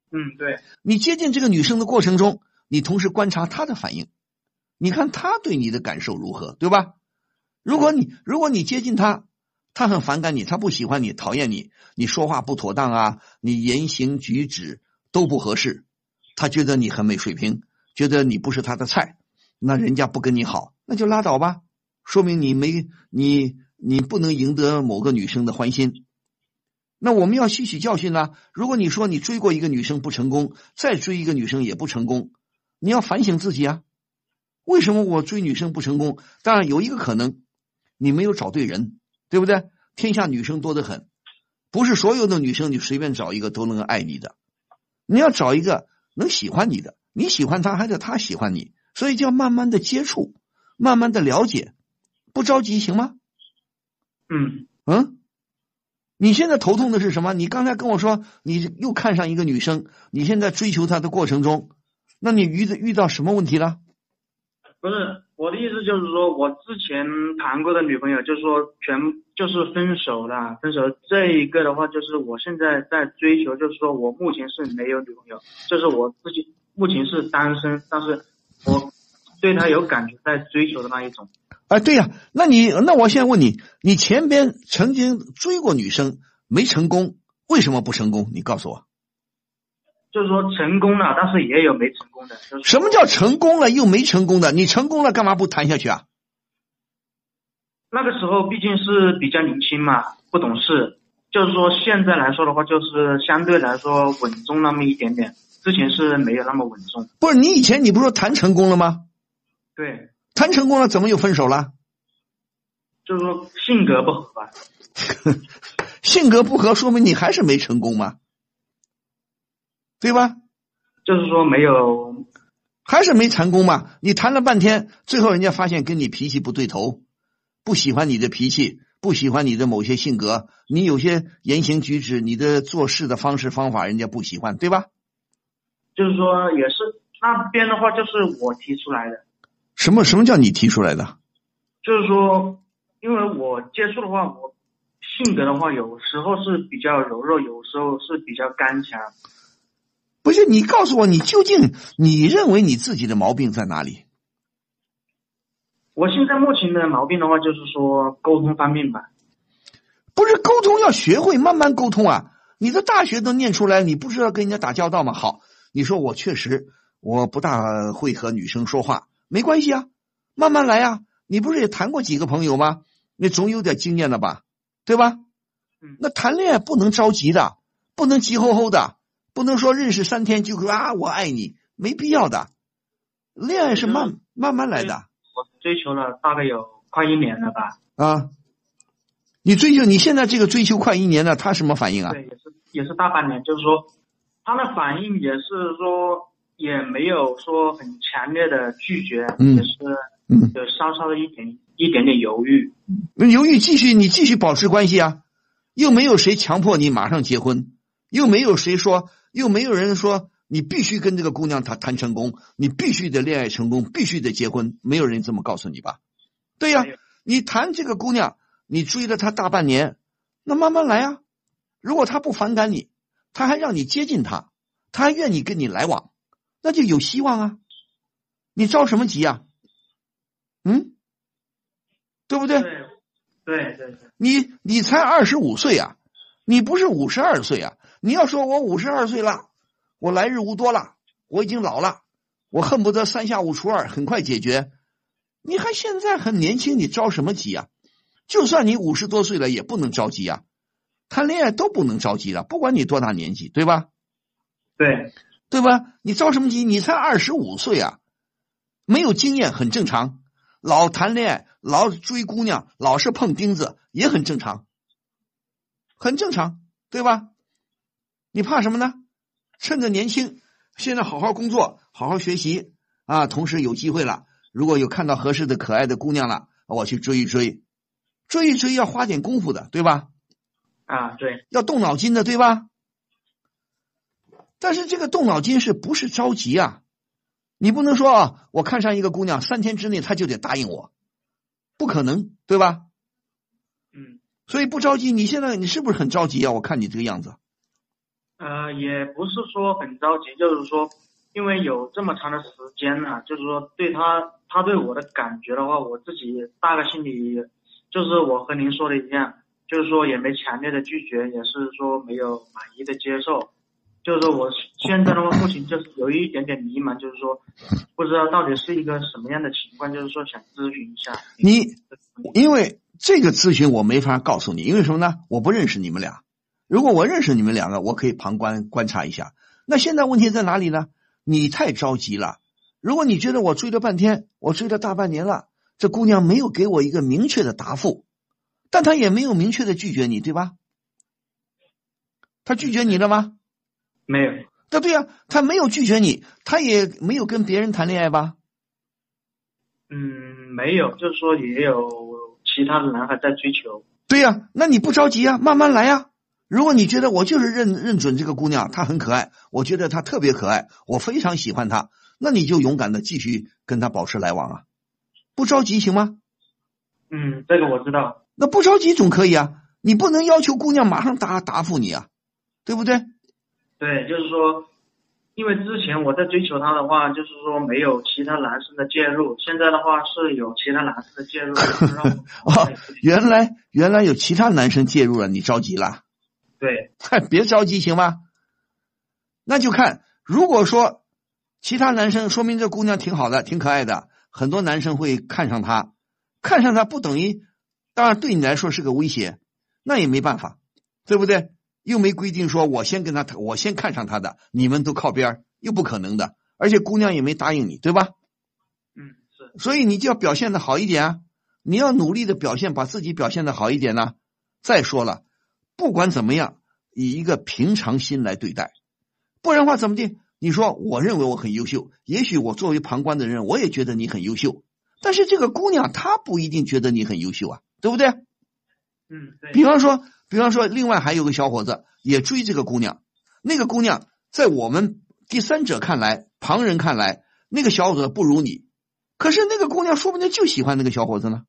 嗯，对，你接近这个女生的过程中，你同时观察她的反应，你看她对你的感受如何，对吧？如果你如果你接近她，她很反感你，她不喜欢你，讨厌你，你说话不妥当啊，你言行举止都不合适，她觉得你很没水平，觉得你不是她的菜，那人家不跟你好，那就拉倒吧，说明你没你你不能赢得某个女生的欢心。那我们要吸取教训呢。如果你说你追过一个女生不成功，再追一个女生也不成功，你要反省自己啊。为什么我追女生不成功？当然有一个可能，你没有找对人，对不对？天下女生多得很，不是所有的女生你随便找一个都能爱你的。你要找一个能喜欢你的，你喜欢她还得她喜欢你，所以就要慢慢的接触，慢慢的了解，不着急行吗？嗯嗯。你现在头痛的是什么？你刚才跟我说你又看上一个女生，你现在追求她的过程中，那你遇遇到什么问题了？不是我的意思，就是说我之前谈过的女朋友，就是说全就是分手了，分手这一个的话，就是我现在在追求，就是说我目前是没有女朋友，就是我自己目前是单身，但是我对她有感觉，在追求的那一种。啊，对呀，那你那我现在问你，你前边曾经追过女生没成功，为什么不成功？你告诉我。就是说成功了，但是也有没成功的。什么叫成功了又没成功的？你成功了干嘛不谈下去啊？那个时候毕竟是比较年轻嘛，不懂事。就是说现在来说的话，就是相对来说稳重那么一点点，之前是没有那么稳重。不是你以前你不是说谈成功了吗？对。谈成功了，怎么又分手了？就是说性格不合吧。性格不合，说明你还是没成功嘛？对吧？就是说没有，还是没成功嘛？你谈了半天，最后人家发现跟你脾气不对头，不喜欢你的脾气，不喜欢你的某些性格，你有些言行举止，你的做事的方式方法，人家不喜欢，对吧？就是说，也是那边的话，就是我提出来的。什么什么叫你提出来的？就是说，因为我接触的话，我性格的话，有时候是比较柔弱，有时候是比较刚强。不是你告诉我，你究竟你认为你自己的毛病在哪里？我现在目前的毛病的话，就是说沟通方面吧。不是沟通要学会慢慢沟通啊！你的大学都念出来，你不知道跟人家打交道吗？好，你说我确实我不大会和女生说话。没关系啊，慢慢来啊！你不是也谈过几个朋友吗？你总有点经验了吧，对吧？嗯，那谈恋爱不能着急的，不能急吼吼的，不能说认识三天就说啊我爱你，没必要的。恋爱是慢慢慢来的。我追求了大概有快一年了吧？啊，你追求你现在这个追求快一年了，他什么反应啊？对，也是也是大半年，就是说他的反应也是说。也没有说很强烈的拒绝，嗯也是有稍稍的一点一点点犹豫。犹豫，继续你继续保持关系啊，又没有谁强迫你马上结婚，又没有谁说，又没有人说你必须跟这个姑娘谈谈成功，你必须得恋爱成功，必须得结婚，没有人这么告诉你吧？对呀，你谈这个姑娘，你追了她大半年，那慢慢来啊。如果她不反感你，她还让你接近她，她还愿意跟你来往。那就有希望啊！你着什么急啊？嗯，对不对？对对对对。你你才二十五岁啊，你不是五十二岁啊！你要说我五十二岁了，我来日无多了，我已经老了，我恨不得三下五除二，很快解决。你还现在很年轻，你着什么急啊？就算你五十多岁了，也不能着急啊！谈恋爱都不能着急了，不管你多大年纪，对吧？对。对吧？你着什么急？你才二十五岁啊，没有经验很正常。老谈恋爱，老追姑娘，老是碰钉子也很正常，很正常，对吧？你怕什么呢？趁着年轻，现在好好工作，好好学习啊！同时有机会了，如果有看到合适的可爱的姑娘了，我去追一追，追一追要花点功夫的，对吧？啊，对，要动脑筋的，对吧？但是这个动脑筋是不是着急啊？你不能说啊，我看上一个姑娘，三天之内她就得答应我，不可能，对吧？嗯。所以不着急。你现在你是不是很着急啊？我看你这个样子。呃，也不是说很着急，就是说因为有这么长的时间了，就是说对他他对我的感觉的话，我自己大概心里就是我和您说的一样，就是说也没强烈的拒绝，也是说没有满意的接受。就是说我现在的话，目前就是有一点点迷茫，就是说不知道到底是一个什么样的情况，就是说想咨询一下。你因为这个咨询我没法告诉你，因为什么呢？我不认识你们俩。如果我认识你们两个，我可以旁观观察一下。那现在问题在哪里呢？你太着急了。如果你觉得我追了半天，我追了大半年了，这姑娘没有给我一个明确的答复，但她也没有明确的拒绝你，对吧？她拒绝你了吗？没有。那对呀，他没有拒绝你，他也没有跟别人谈恋爱吧？嗯，没有，就是说也有其他的男孩在追求。对呀，那你不着急啊，慢慢来呀。如果你觉得我就是认认准这个姑娘，她很可爱，我觉得她特别可爱，我非常喜欢她，那你就勇敢的继续跟她保持来往啊，不着急行吗？嗯，这个我知道。那不着急总可以啊，你不能要求姑娘马上答答复你啊，对不对？对，就是说，因为之前我在追求她的话，就是说没有其他男生的介入，现在的话是有其他男生的介入。哦，原来原来有其他男生介入了，你着急了？对，嗨，别着急行吗？那就看，如果说其他男生，说明这姑娘挺好的，挺可爱的，很多男生会看上她，看上她不等于，当然对你来说是个威胁，那也没办法，对不对？又没规定说我先跟他，我先看上他的，你们都靠边又不可能的，而且姑娘也没答应你，对吧？嗯，是。所以你就要表现的好一点啊，你要努力的表现，把自己表现的好一点呢。再说了。不管怎么样，以一个平常心来对待，不然话怎么地？你说，我认为我很优秀，也许我作为旁观的人，我也觉得你很优秀，但是这个姑娘她不一定觉得你很优秀啊，对不对？嗯，对。比方说，比方说，另外还有个小伙子也追这个姑娘，那个姑娘在我们第三者看来，旁人看来，那个小伙子不如你，可是那个姑娘说不定就喜欢那个小伙子呢，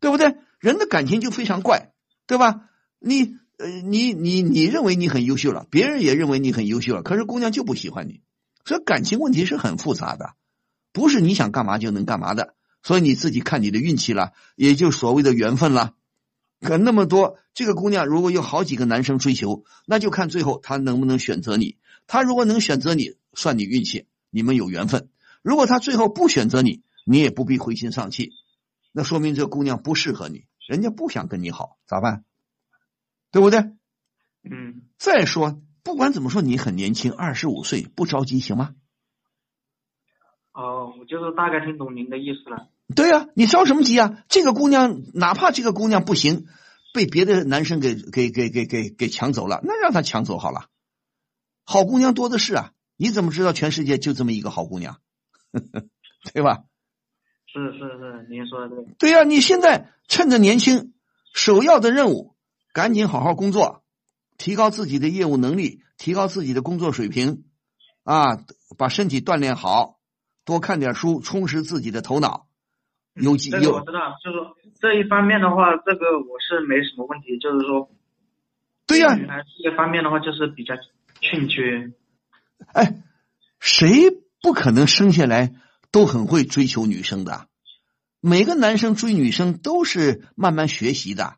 对不对？人的感情就非常怪。对吧？你呃，你你你认为你很优秀了，别人也认为你很优秀了，可是姑娘就不喜欢你，所以感情问题是很复杂的，不是你想干嘛就能干嘛的。所以你自己看你的运气了，也就所谓的缘分了。可那么多，这个姑娘如果有好几个男生追求，那就看最后她能不能选择你。她如果能选择你，算你运气，你们有缘分。如果她最后不选择你，你也不必灰心丧气，那说明这姑娘不适合你。人家不想跟你好，咋办？对不对？嗯。再说，不管怎么说，你很年轻，二十五岁，不着急，行吗？哦，我就是大概听懂您的意思了。对呀，你着什么急啊？这个姑娘，哪怕这个姑娘不行，被别的男生给给给给给给抢走了，那让她抢走好了。好姑娘多的是啊，你怎么知道全世界就这么一个好姑娘？对吧？是是是，您说的对。对呀，你现在趁着年轻，首要的任务，赶紧好好工作，提高自己的业务能力，提高自己的工作水平，啊，把身体锻炼好，多看点书，充实自己的头脑。有几有？我知道，就是说这一方面的话，这个我是没什么问题，就是说，对呀，这方面的话就是比较欠缺。哎，谁不可能生下来？都很会追求女生的，每个男生追女生都是慢慢学习的，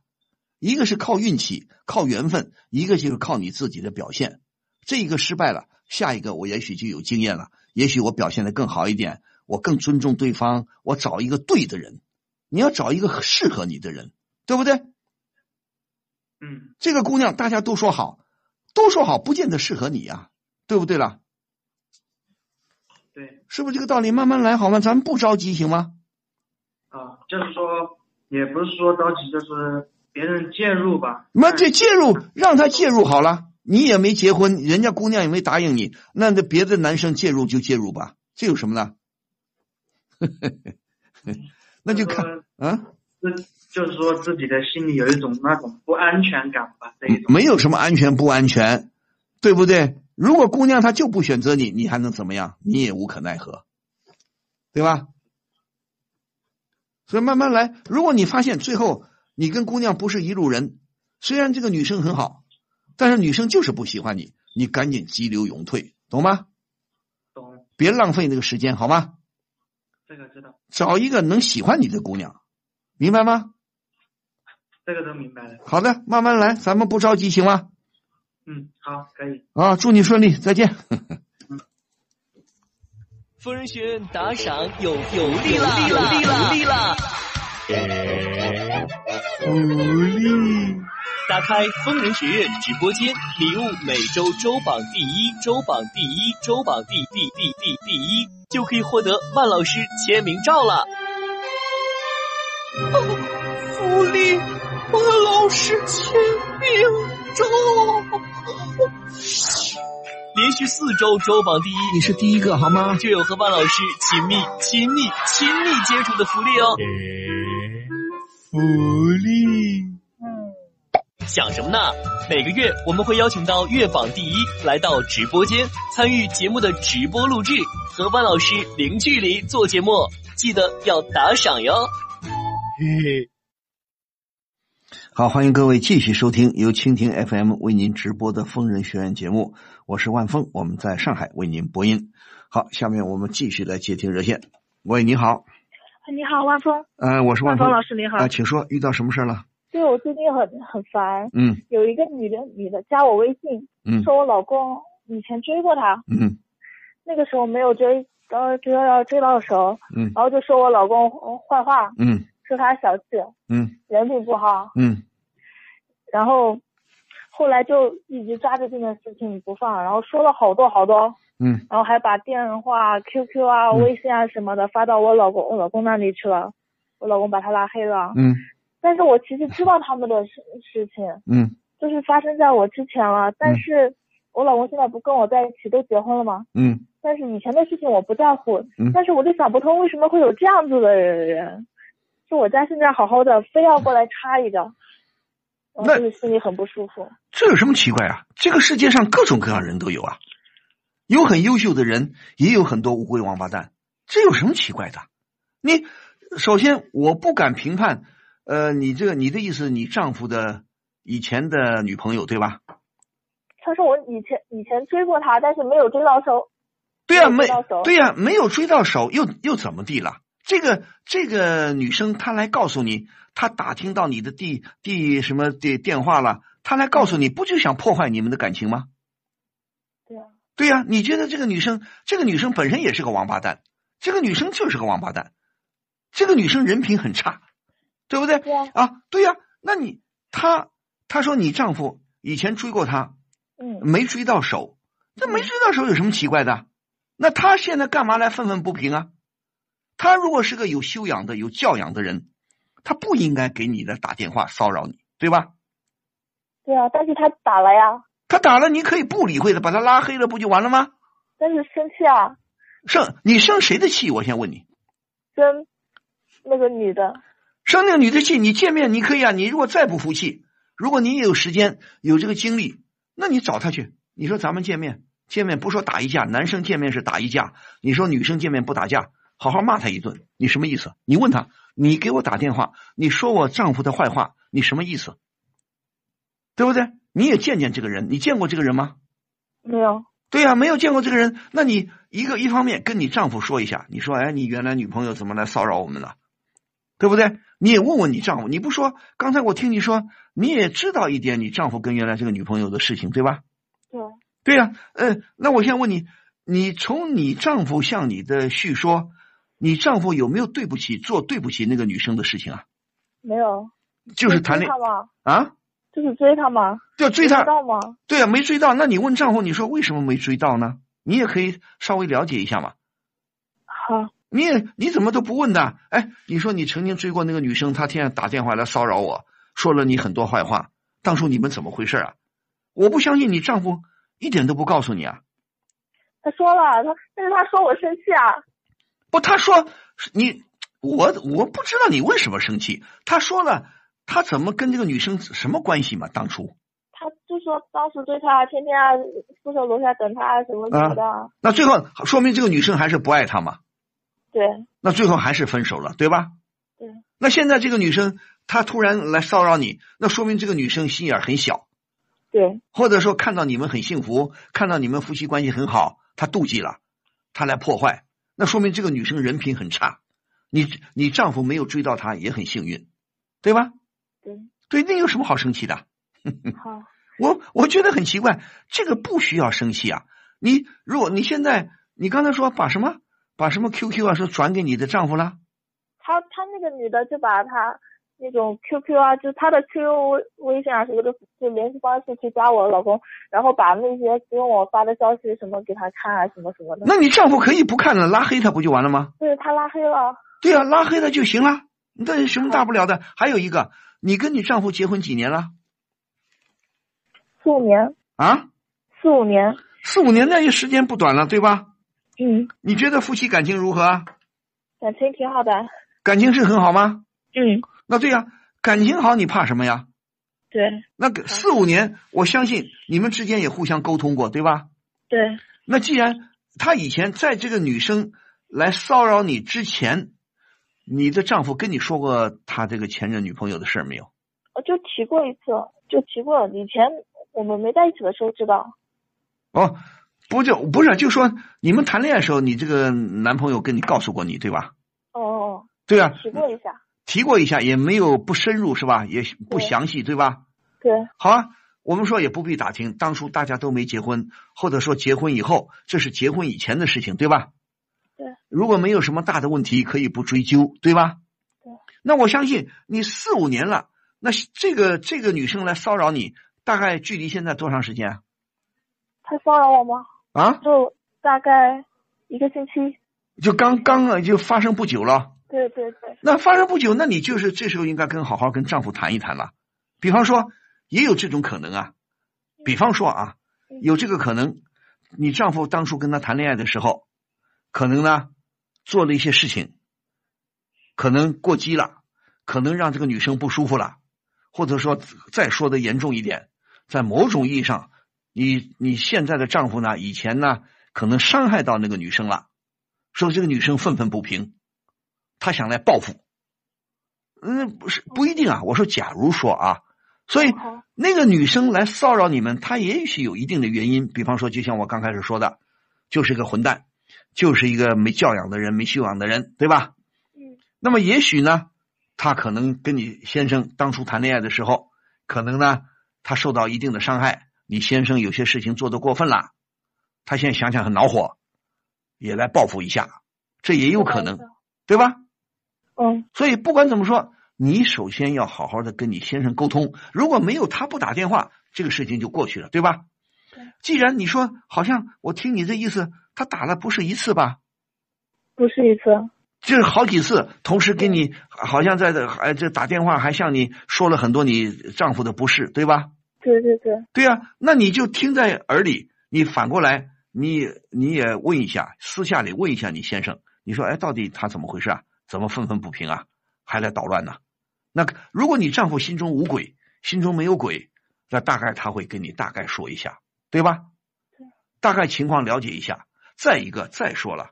一个是靠运气、靠缘分，一个就是靠你自己的表现。这一个失败了，下一个我也许就有经验了，也许我表现的更好一点，我更尊重对方，我找一个对的人。你要找一个适合你的人，对不对？嗯，这个姑娘大家都说好，都说好，不见得适合你呀，对不对了？对，是不是这个道理？慢慢来好吗？咱们不着急行吗？啊，就是说，也不是说着急，就是别人介入吧。那这介入，让他介入好了。你也没结婚，人家姑娘也没答应你，那那别的男生介入就介入吧，这有什么呢？那就看啊，这就是说自己的心里有一种那种不安全感吧，这一种。没有什么安全不安全，对不对？如果姑娘她就不选择你，你还能怎么样？你也无可奈何，对吧？所以慢慢来。如果你发现最后你跟姑娘不是一路人，虽然这个女生很好，但是女生就是不喜欢你，你赶紧急流勇退，懂吗？懂别浪费那个时间，好吗？这个知道，找一个能喜欢你的姑娘，明白吗？这个都明白了。好的，慢慢来，咱们不着急，行吗？嗯，好，可以。啊，祝你顺利，再见。夫人学院打赏有有利了，有利了，有利了！有利。打开疯人学院直播间，礼物每周周榜第一，周榜第一，周榜第第第第第一，就可以获得万老师签名照了。哦，福利，万老师签名照。连续四周周榜第一，你是第一个好吗？就有和万老师亲密、亲密、亲密接触的福利哦。福利。嗯。想什么呢？每个月我们会邀请到月榜第一来到直播间参与节目的直播录制，和万老师零距离做节目，记得要打赏哟。嘿嘿。好，欢迎各位继续收听由蜻蜓 FM 为您直播的疯人学院节目，我是万峰，我们在上海为您播音。好，下面我们继续来接听热线。喂，你好。你好，万峰。嗯，我是万峰老师，你好。啊，请说，遇到什么事了？对我最近很很烦。嗯。有一个女的，女的加我微信，嗯，说我老公以前追过她，嗯，那个时候没有追，到追到追到手，嗯，然后就说我老公坏话，嗯，说他小气，嗯，人品不好，嗯。然后，后来就一直抓着这件事情不放，然后说了好多好多，嗯，然后还把电话、QQ 啊、微信啊什么的发到我老公我老公那里去了，我老公把他拉黑了，嗯，但是我其实知道他们的事事情，嗯，就是发生在我之前了，但是我老公现在不跟我在一起，都结婚了吗？嗯，但是以前的事情我不在乎，嗯，但是我就想不通为什么会有这样子的人，就我家现在好好的，非要过来插一脚。那就是心里很不舒服。这有什么奇怪啊？这个世界上各种各样人都有啊，有很优秀的人，也有很多乌龟王八蛋，这有什么奇怪的？你首先我不敢评判，呃，你这个你的意思，你丈夫的以前的女朋友对吧？他说我以前以前追过她，但是没有追到手。对呀，没。对呀，没有追到手，又又怎么地了？这个这个女生她来告诉你。她打听到你的第第什么的电话了，她来告诉你，不就想破坏你们的感情吗？对呀，对呀，你觉得这个女生，这个女生本身也是个王八蛋，这个女生就是个王八蛋，这个女生人品很差，对不对？对，啊，对呀，那你他他说你丈夫以前追过她，嗯，没追到手，那没追到手有什么奇怪的？那他现在干嘛来愤愤不平啊？他如果是个有修养的、有教养的人。他不应该给你的打电话骚扰你，对吧？对啊，但是他打了呀。他打了，你可以不理会的，把他拉黑了，不就完了吗？但是生气啊。生你生谁的气？我先问你。生那个女的。生那个女的气，你见面你可以啊。你如果再不服气，如果你也有时间有这个精力，那你找他去。你说咱们见面，见面不说打一架，男生见面是打一架，你说女生见面不打架，好好骂他一顿，你什么意思？你问他。你给我打电话，你说我丈夫的坏话，你什么意思？对不对？你也见见这个人，你见过这个人吗？没有。对呀，没有见过这个人，那你一个一方面跟你丈夫说一下，你说，哎，你原来女朋友怎么来骚扰我们了？对不对？你也问问你丈夫，你不说，刚才我听你说，你也知道一点你丈夫跟原来这个女朋友的事情，对吧？对。对呀，嗯，那我先问你，你从你丈夫向你的叙说。你丈夫有没有对不起做对不起那个女生的事情啊？没有，就是谈恋爱啊？就是追她吗？就追她到吗？对啊，没追到。那你问丈夫，你说为什么没追到呢？你也可以稍微了解一下嘛。好，你也你怎么都不问的？哎，你说你曾经追过那个女生，她天天打电话来骚扰我，说了你很多坏话。当初你们怎么回事啊？我不相信你丈夫一点都不告诉你啊。他说了，他但是他说我生气啊。不，他说你我我不知道你为什么生气。他说了，他怎么跟这个女生什么关系嘛？当初他就说当时对他天天啊宿舍楼下等他什么什么的。那最后说明这个女生还是不爱他嘛？对。那最后还是分手了，对吧？对。那现在这个女生她突然来骚扰你，那说明这个女生心眼很小。对。或者说看到你们很幸福，看到你们夫妻关系很好，她妒忌了。她来破坏，那说明这个女生人品很差。你你丈夫没有追到她也很幸运，对吧？对。对，那有什么好生气的？好。我我觉得很奇怪，这个不需要生气啊。你如果你现在你刚才说把什么把什么 QQ 啊说转给你的丈夫了？他他那个女的就把他那种 QQ 啊，就他的 QQ 微微信啊什么的，就联系方式去加我老公，然后把那些给我发的消息什么给他看啊，什么什么的。那你丈夫可以不看了，拉黑他不就完了吗？对他拉黑了。对啊，拉黑了就行了，那有什么大不了的？还有一个，你跟你丈夫结婚几年了？四五年啊，四五年，四五年那也时间不短了，对吧？嗯。你觉得夫妻感情如何啊？感情挺好的。感情是很好吗？嗯。那对呀，感情好，你怕什么呀？对。那个四五年，我相信你们之间也互相沟通过，对吧？对。那既然他以前在这个女生来骚扰你之前，你的丈夫跟你说过他这个前任女朋友的事儿没有？我就提过一次，就提过，以前。我们没在一起的时候知道，哦，不就不是就说你们谈恋爱的时候，你这个男朋友跟你告诉过你对吧？哦哦，对啊，提过一下，提过一下也没有不深入是吧？也不详细对吧？对，好啊，我们说也不必打听，当初大家都没结婚，或者说结婚以后，这是结婚以前的事情对吧？对，如果没有什么大的问题，可以不追究对吧？对，那我相信你四五年了，那这个这个女生来骚扰你。大概距离现在多长时间？她骚扰我吗？啊，就大概一个星期。就刚刚啊就发生不久了。对对对。那发生不久，那你就是这时候应该跟好好跟丈夫谈一谈了。比方说，也有这种可能啊。比方说啊，有这个可能，你丈夫当初跟他谈恋爱的时候，可能呢做了一些事情，可能过激了，可能让这个女生不舒服了，或者说再说的严重一点。在某种意义上，你你现在的丈夫呢，以前呢可能伤害到那个女生了，说这个女生愤愤不平，她想来报复。嗯，不是不一定啊。我说，假如说啊，所以那个女生来骚扰你们，她也许有一定的原因。比方说，就像我刚开始说的，就是一个混蛋，就是一个没教养的人、没修养的人，对吧？嗯。那么也许呢，她可能跟你先生当初谈恋爱的时候，可能呢。她受到一定的伤害，你先生有些事情做的过分了，他现在想想很恼火，也来报复一下，这也有可能，对吧？嗯。所以不管怎么说，你首先要好好的跟你先生沟通，如果没有他不打电话，这个事情就过去了，对吧？既然你说好像我听你这意思，他打了不是一次吧？不是一次。就是好几次，同时给你好像在这哎这打电话，还向你说了很多你丈夫的不是，对吧？对对对，对呀，那你就听在耳里，你反过来，你你也问一下，私下里问一下你先生，你说，哎，到底他怎么回事啊？怎么愤愤不平啊？还来捣乱呢？那如果你丈夫心中无鬼，心中没有鬼，那大概他会跟你大概说一下，对吧？大概情况了解一下。再一个，再说了，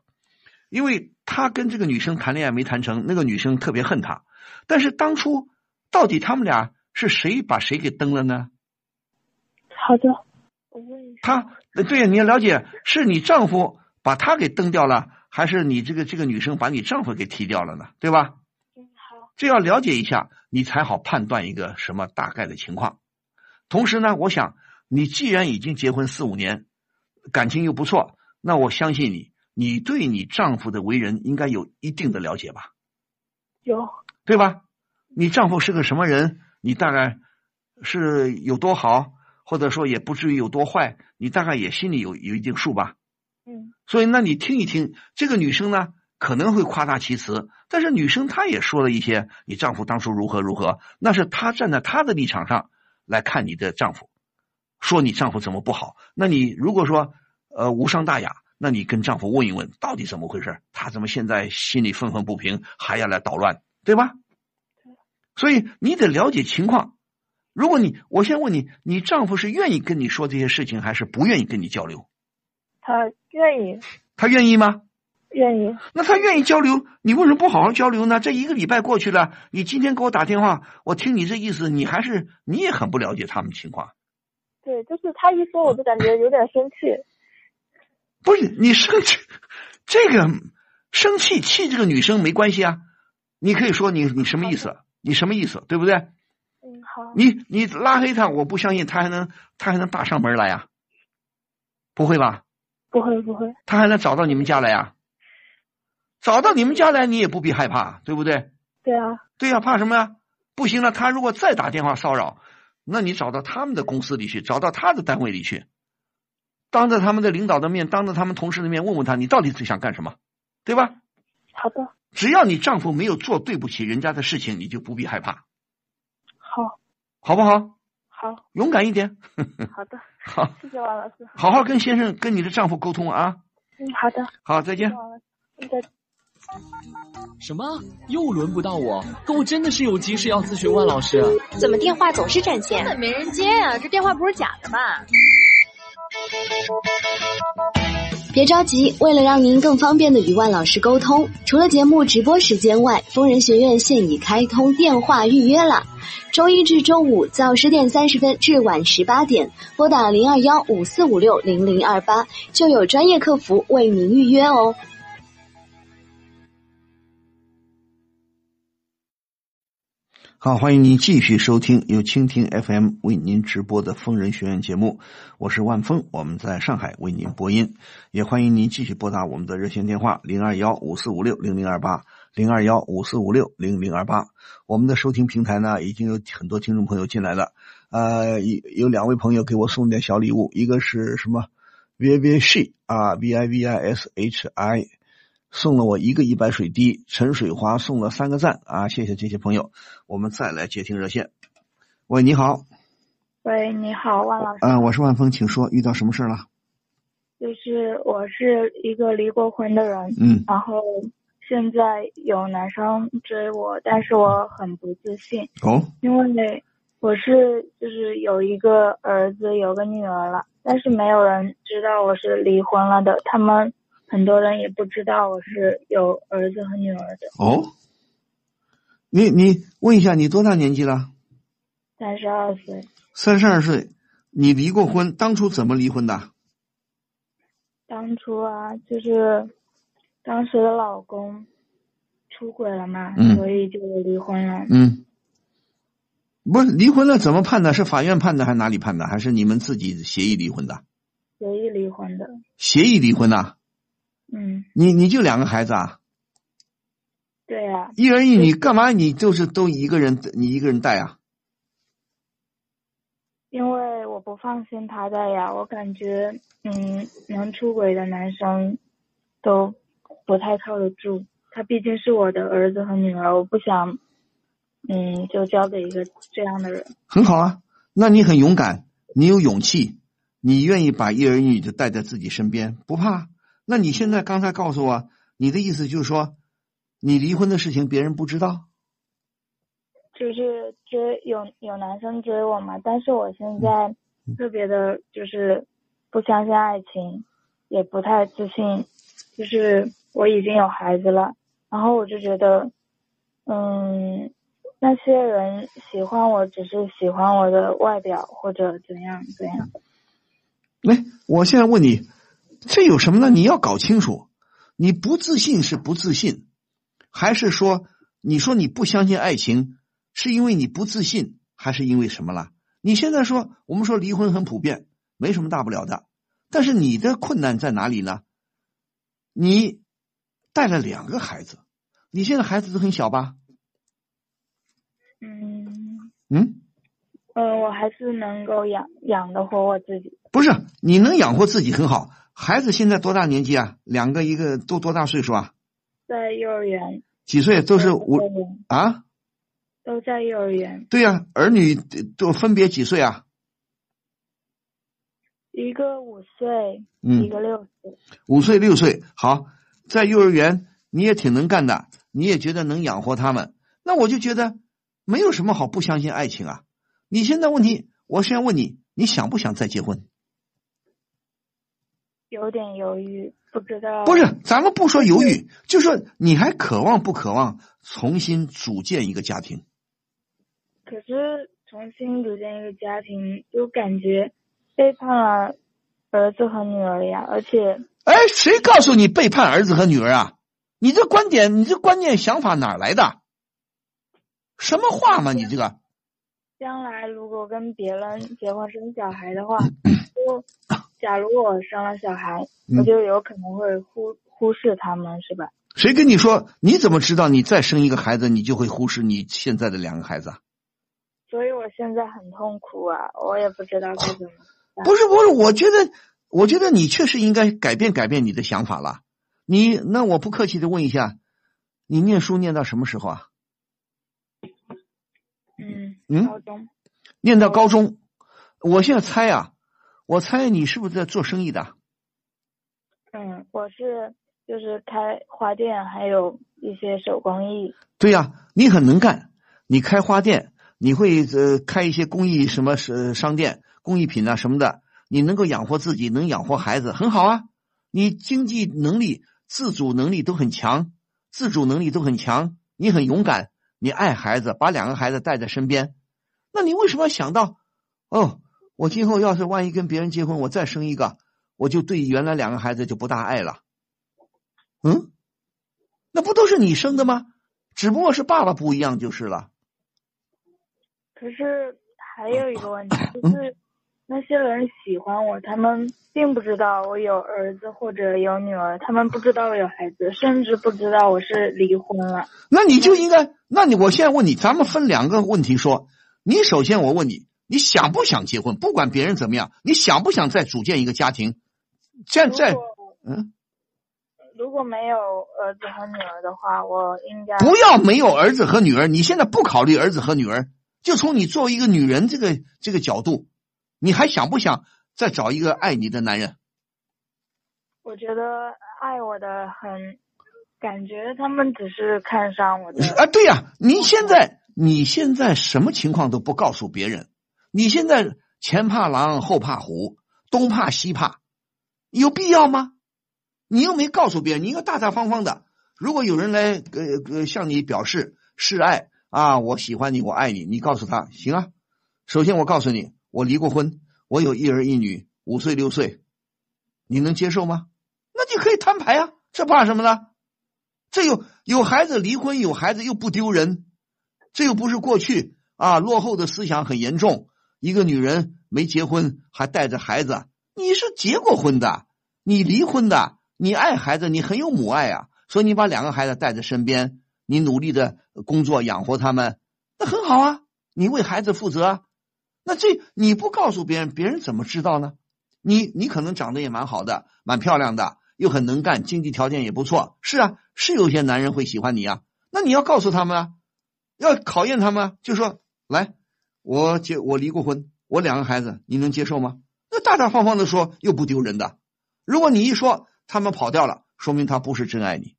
因为他跟这个女生谈恋爱没谈成，那个女生特别恨他，但是当初到底他们俩是谁把谁给蹬了呢？好的，我问一下。他对，你要了解，是你丈夫把他给蹬掉了，还是你这个这个女生把你丈夫给踢掉了呢？对吧？嗯，好。这要了解一下，你才好判断一个什么大概的情况。同时呢，我想你既然已经结婚四五年，感情又不错，那我相信你，你对你丈夫的为人应该有一定的了解吧？有，对吧？你丈夫是个什么人？你大概是有多好？或者说也不至于有多坏，你大概也心里有有一定数吧。嗯，所以那你听一听，这个女生呢可能会夸大其词，但是女生她也说了一些你丈夫当初如何如何，那是她站在她的立场上来看你的丈夫，说你丈夫怎么不好。那你如果说呃无伤大雅，那你跟丈夫问一问到底怎么回事，他怎么现在心里愤愤不平，还要来捣乱，对吧？所以你得了解情况。如果你，我先问你，你丈夫是愿意跟你说这些事情，还是不愿意跟你交流？他愿意。他愿意吗？愿意。那他愿意交流，你为什么不好好交流呢？这一个礼拜过去了，你今天给我打电话，我听你这意思，你还是你也很不了解他们情况。对，就是他一说，我就感觉有点生气。不是你生气，这个生气气这个女生没关系啊，你可以说你你什么意思？你什么意思？对不对？你你拉黑他，我不相信他还能他还能打上门来呀？不会吧？不会不会。他还能找到你们家来呀？找到你们家来，你也不必害怕，对不对？对啊。对呀，怕什么呀？不行了，他如果再打电话骚扰，那你找到他们的公司里去，找到他的单位里去，当着他们的领导的面，当着他们同事的面，问问他，你到底最想干什么，对吧？好的。只要你丈夫没有做对不起人家的事情，你就不必害怕。好。不好？好。勇敢一点。好的。好。谢谢王老师。好好跟先生、跟你的丈夫沟通啊。嗯，好的。好，再见。再见。什么？又轮不到我？可我真的是有急事要咨询万老师。怎么电话总是占线？根本没人接呀！这电话不是假的吧？别着急，为了让您更方便的与万老师沟通，除了节目直播时间外，疯人学院现已开通电话预约了。周一至周五早十点三十分至晚十八点，拨打零二幺五四五六零零二八，就有专业客服为您预约哦。好，欢迎您继续收听由蜻蜓 FM 为您直播的疯人学院节目，我是万峰，我们在上海为您播音，也欢迎您继续拨打我们的热线电话零二幺五四五六零零二八零二幺五四五六零零二八。我们的收听平台呢，已经有很多听众朋友进来了，呃，有有两位朋友给我送点小礼物，一个是什么 V V She 啊 V I V I S H I。送了我一个一百水滴，陈水华送了三个赞啊！谢谢这些朋友，我们再来接听热线。喂，你好。喂，你好，万老师。嗯，我是万峰，请说，遇到什么事了？就是我是一个离过婚的人，嗯，然后现在有男生追我，但是我很不自信。哦。因为我是就是有一个儿子，有个女儿了，但是没有人知道我是离婚了的，他们。很多人也不知道我是有儿子和女儿的。哦，你你问一下，你多大年纪了？三十二岁。三十二岁，你离过婚？当初怎么离婚的？当初啊，就是当时的老公出轨了嘛，所以就离婚了。嗯，不是离婚了怎么判的？是法院判的还是哪里判的？还是你们自己协议离婚的？协议离婚的。协议离婚呐？嗯，你你就两个孩子啊？对呀。一儿一女，干嘛你就是都一个人，你一个人带啊？因为我不放心他带呀，我感觉，嗯，能出轨的男生都不太靠得住。他毕竟是我的儿子和女儿，我不想，嗯，就交给一个这样的人。很好啊，那你很勇敢，你有勇气，你愿意把一儿一女就带在自己身边，不怕。那你现在刚才告诉我，你的意思就是说，你离婚的事情别人不知道？就是追有有男生追我嘛，但是我现在特别的，就是不相信爱情，也不太自信，就是我已经有孩子了，然后我就觉得，嗯，那些人喜欢我只是喜欢我的外表或者怎样怎样。来，我现在问你。这有什么呢？你要搞清楚，你不自信是不自信，还是说你说你不相信爱情，是因为你不自信，还是因为什么了？你现在说我们说离婚很普遍，没什么大不了的，但是你的困难在哪里呢？你带了两个孩子，你现在孩子都很小吧？嗯嗯呃，我还是能够养养得活我自己。不是，你能养活自己很好。孩子现在多大年纪啊？两个一个都多大岁数啊？在幼儿园。几岁？都是五啊？都在幼儿园。对呀，儿女都分别几岁啊？一个五岁，一个六岁。五岁六岁，好，在幼儿园你也挺能干的，你也觉得能养活他们，那我就觉得没有什么好不相信爱情啊。你现在问题，我先问你，你想不想再结婚？有点犹豫，不知道。不是，咱们不说犹豫，就说你还渴望不渴望重新组建一个家庭？可是重新组建一个家庭，就感觉背叛了儿子和女儿呀，而且哎，谁告诉你背叛儿子和女儿啊？你这观点，你这观念想法哪来的？什么话嘛，你这个？将来如果跟别人结婚生小孩的话，就假如我生了小孩，我就有可能会忽忽视他们，是吧？谁跟你说？你怎么知道你再生一个孩子，你就会忽视你现在的两个孩子？所以我现在很痛苦啊，我也不知道该怎么。不是不是，我觉得，我觉得你确实应该改变改变你的想法了。你那我不客气的问一下，你念书念到什么时候啊？嗯嗯，高中。念到高中，我现在猜啊，我猜你是不是在做生意的？嗯，我是就是开花店，还有一些手工艺。对呀、你很能干，你开花店，你会呃开一些工艺什么是商店、工艺品啊什么的，你能够养活自己，能养活孩子，很好啊。你经济能力、自主能力都很强，自主能力都很强，你很勇敢，你爱孩子，把两个孩子带在身边，那你为什么要想到哦？我今后要是万一跟别人结婚，我再生一个，我就对原来两个孩子就不大爱了。嗯，那不都是你生的吗？只不过是爸爸不一样就是了。可是还有一个问题，就是那些人喜欢我，他们并不知道我有儿子或者有女儿，他们不知道我有孩子，甚至不知道我是离婚了。那你就应该，那你我现在问你，咱们分两个问题说。你首先我问你，你想不想结婚？不管别人怎么样，你想不想再组建一个家庭？现在，嗯，如果没有儿子和女儿的话，我应该不要没有儿子和女儿。你现在不考虑儿子和女儿，就从你作为一个女人这个这个角度，你还想不想再找一个爱你的男人？我觉得爱我的很，感觉他们只是看上我的。啊，对呀、你现在你现在什么情况都不告诉别人，你现在前怕狼后怕虎，东怕西怕，有必要吗？你又没告诉别人，你应该大大方方的。如果有人来呃呃向你表示示爱啊，我喜欢你，我爱你，你告诉他行啊。首先我告诉你，我离过婚，我有一儿一女，五岁六岁，你能接受吗？那就可以摊牌啊，这怕什么呢？这有有孩子离婚，有孩子又不丢人，这又不是过去啊落后的思想很严重。一个女人没结婚还带着孩子，你是结过婚的，你离婚的，你爱孩子，你很有母爱啊，所以你把两个孩子带在身边，你努力的工作养活他们，那很好啊，你为孩子负责。那这你不告诉别人，别人怎么知道呢？你你可能长得也蛮好的，蛮漂亮的，又很能干，经济条件也不错。是啊，是有些男人会喜欢你啊。那你要告诉他们啊，要考验他们，就说来，我结我离过婚，我两个孩子，你能接受吗？那大大方方的说，又不丢人的。如果你一说他们跑掉了，说明他不是真爱你。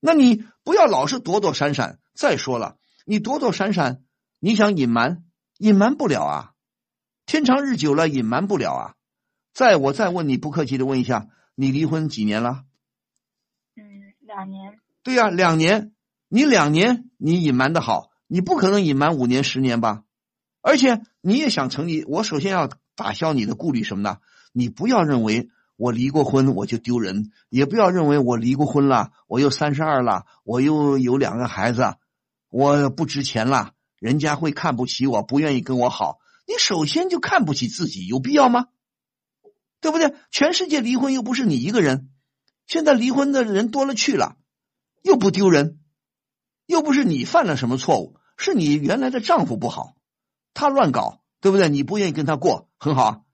那你不要老是躲躲闪闪。再说了，你躲躲闪闪，你想隐瞒，隐瞒不了啊。天长日久了，隐瞒不了啊。再我再问你，不客气的问一下，你离婚几年了？嗯，两年。对呀、两年。你两年你隐瞒的好，你不可能隐瞒五年、十年吧？而且你也想成立，我首先要打消你的顾虑什么呢？你不要认为我离过婚我就丢人，也不要认为我离过婚了，我又三十二了，我又有两个孩子，我不值钱了，人家会看不起我，不愿意跟我好。你首先就看不起自己，有必要吗？对不对？全世界离婚又不是你一个人，现在离婚的人多了去了，又不丢人，又不是你犯了什么错误，是你原来的丈夫不好，他乱搞，对不对？你不愿意跟他过，很好。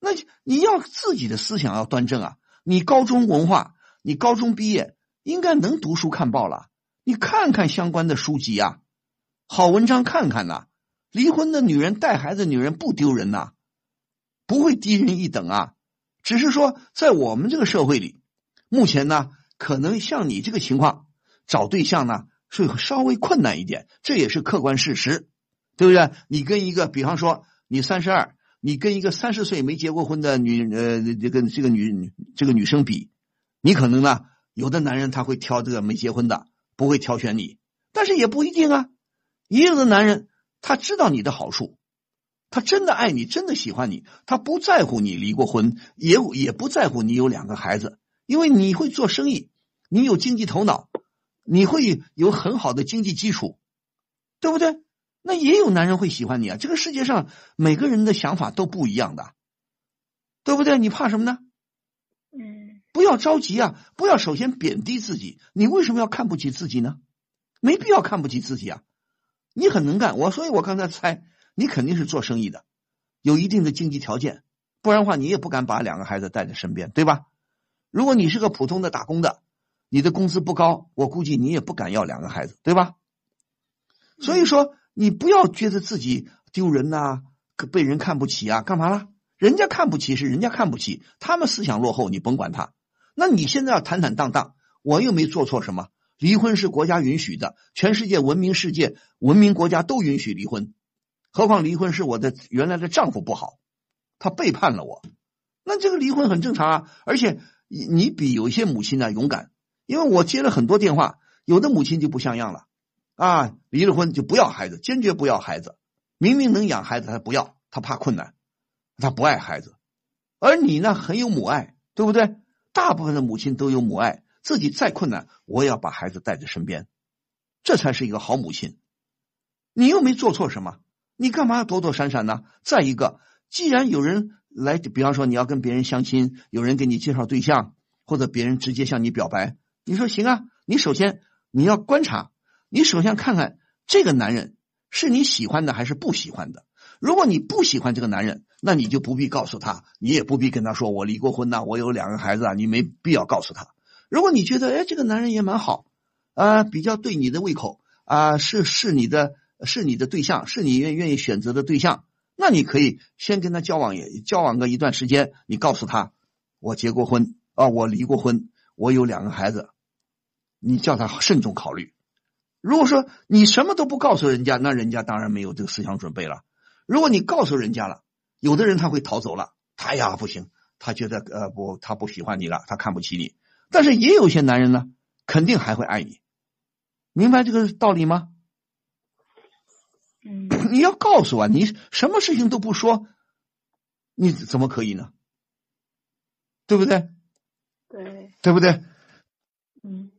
那你要自己的思想要端正啊！你高中文化，你高中毕业，应该能读书看报了。你看看相关的书籍啊，好文章看看呐、离婚的女人带孩子，女人不丢人呐、不会低人一等啊。只是说，在我们这个社会里，目前呢，可能像你这个情况，找对象呢是稍微困难一点，这也是客观事实，对不对？你跟一个，比方说你三十二，你跟一个三十岁没结过婚的女呃这个这个女这个女生比，你可能呢，有的男人他会挑这个没结婚的，不会挑选你，但是也不一定啊。也有的男人他知道你的好处，他真的爱你，真的喜欢你，他不在乎你离过婚，也也不在乎你有两个孩子，因为你会做生意，你有经济头脑，你会有很好的经济基础，对不对？那也有男人会喜欢你啊。这个世界上每个人的想法都不一样的，对不对？你怕什么呢？嗯，不要着急啊，不要首先贬低自己。你为什么要看不起自己呢？没必要看不起自己啊。你很能干，我所以，我刚才猜。你肯定是做生意的，有一定的经济条件，不然的话你也不敢把两个孩子带在身边，对吧？如果你是个普通的打工的，你的工资不高，我估计你也不敢要两个孩子，对吧？所以说，你不要觉得自己丢人呐，被人看不起啊，干嘛了？人家看不起是人家看不起，他们思想落后，你甭管他。那你现在要坦坦荡荡，我又没做错什么，离婚是国家允许的，全世界文明世界文明国家都允许离婚。何况离婚是我的原来的丈夫不好，他背叛了我，那这个离婚很正常啊。而且你比有些母亲呢勇敢，因为我接了很多电话，有的母亲就不像样了啊，离了婚就不要孩子，坚决不要孩子，明明能养孩子他不要，他怕困难，他不爱孩子。而你呢很有母爱，对不对？大部分的母亲都有母爱，自己再困难，我也要把孩子带在身边，这才是一个好母亲。你又没做错什么。你干嘛躲躲闪闪呢？再一个，既然有人来，比方说你要跟别人相亲，有人给你介绍对象，或者别人直接向你表白，你说行啊？你首先你要观察，你首先看看这个男人是你喜欢的还是不喜欢的。如果你不喜欢这个男人，那你就不必告诉他，你也不必跟他说我离过婚呐，我有两个孩子啊，你没必要告诉他。如果你觉得哎这个男人也蛮好啊，比较对你的胃口啊，是是你的。是你的对象，是你愿愿意选择的对象，那你可以先跟他交往，也交往个一段时间。你告诉他，我结过婚啊，我离过婚，我有两个孩子。你叫他慎重考虑。如果说你什么都不告诉人家，那人家当然没有这个思想准备了。如果你告诉人家了，有的人他会逃走了，他呀不行，他觉得呃不，他不喜欢你了，他看不起你。但是也有些男人呢，肯定还会爱你，明白这个道理吗？嗯，你要告诉我，你什么事情都不说，你怎么可以呢？对不对？对，对不对？嗯，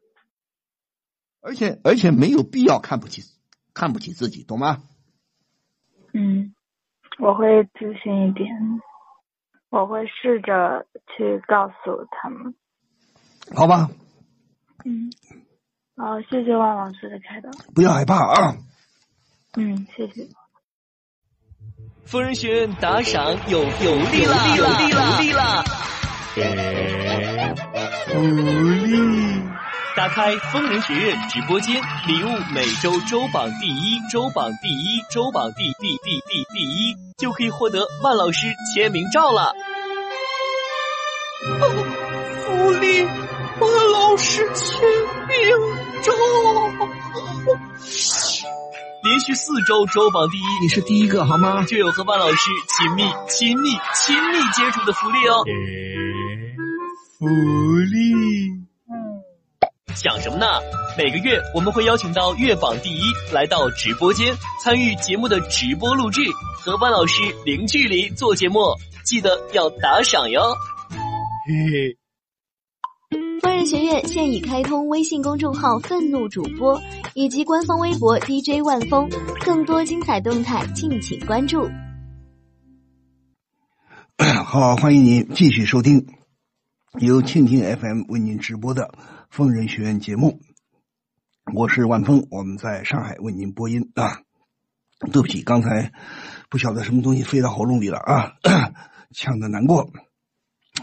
而且而且没有必要看不起看不起自己，懂吗？嗯，我会自信一点，我会试着去告诉他们。好吧。嗯，好，谢谢万老师的开导。不要害怕啊。嗯，谢谢。疯人学院打赏有福利了！有福利了！福利！打开风人学院直播间，礼物每周周榜第一，周榜第一，周榜第第第第第一，就可以获得万老师签名照了。福利，万老师签名照。连续四周周榜第一，你是第一个好吗？就有和万老师亲密、亲密、亲密接触的福利哦。福利，嗯，想什么呢？每个月我们会邀请到月榜第一来到直播间参与节目的直播录制，和万老师零距离做节目，记得要打赏哟。嘿嘿。万人学院现已开通微信公众号“愤怒主播”以及官方微博 DJ 万峰，更多精彩动态敬请关注。好，欢迎您继续收听由蜻蜓 FM 为您直播的疯人学院节目，我是万峰，我们在上海为您播音啊。对不起，刚才不晓得什么东西飞到喉咙里了啊，呛的难过。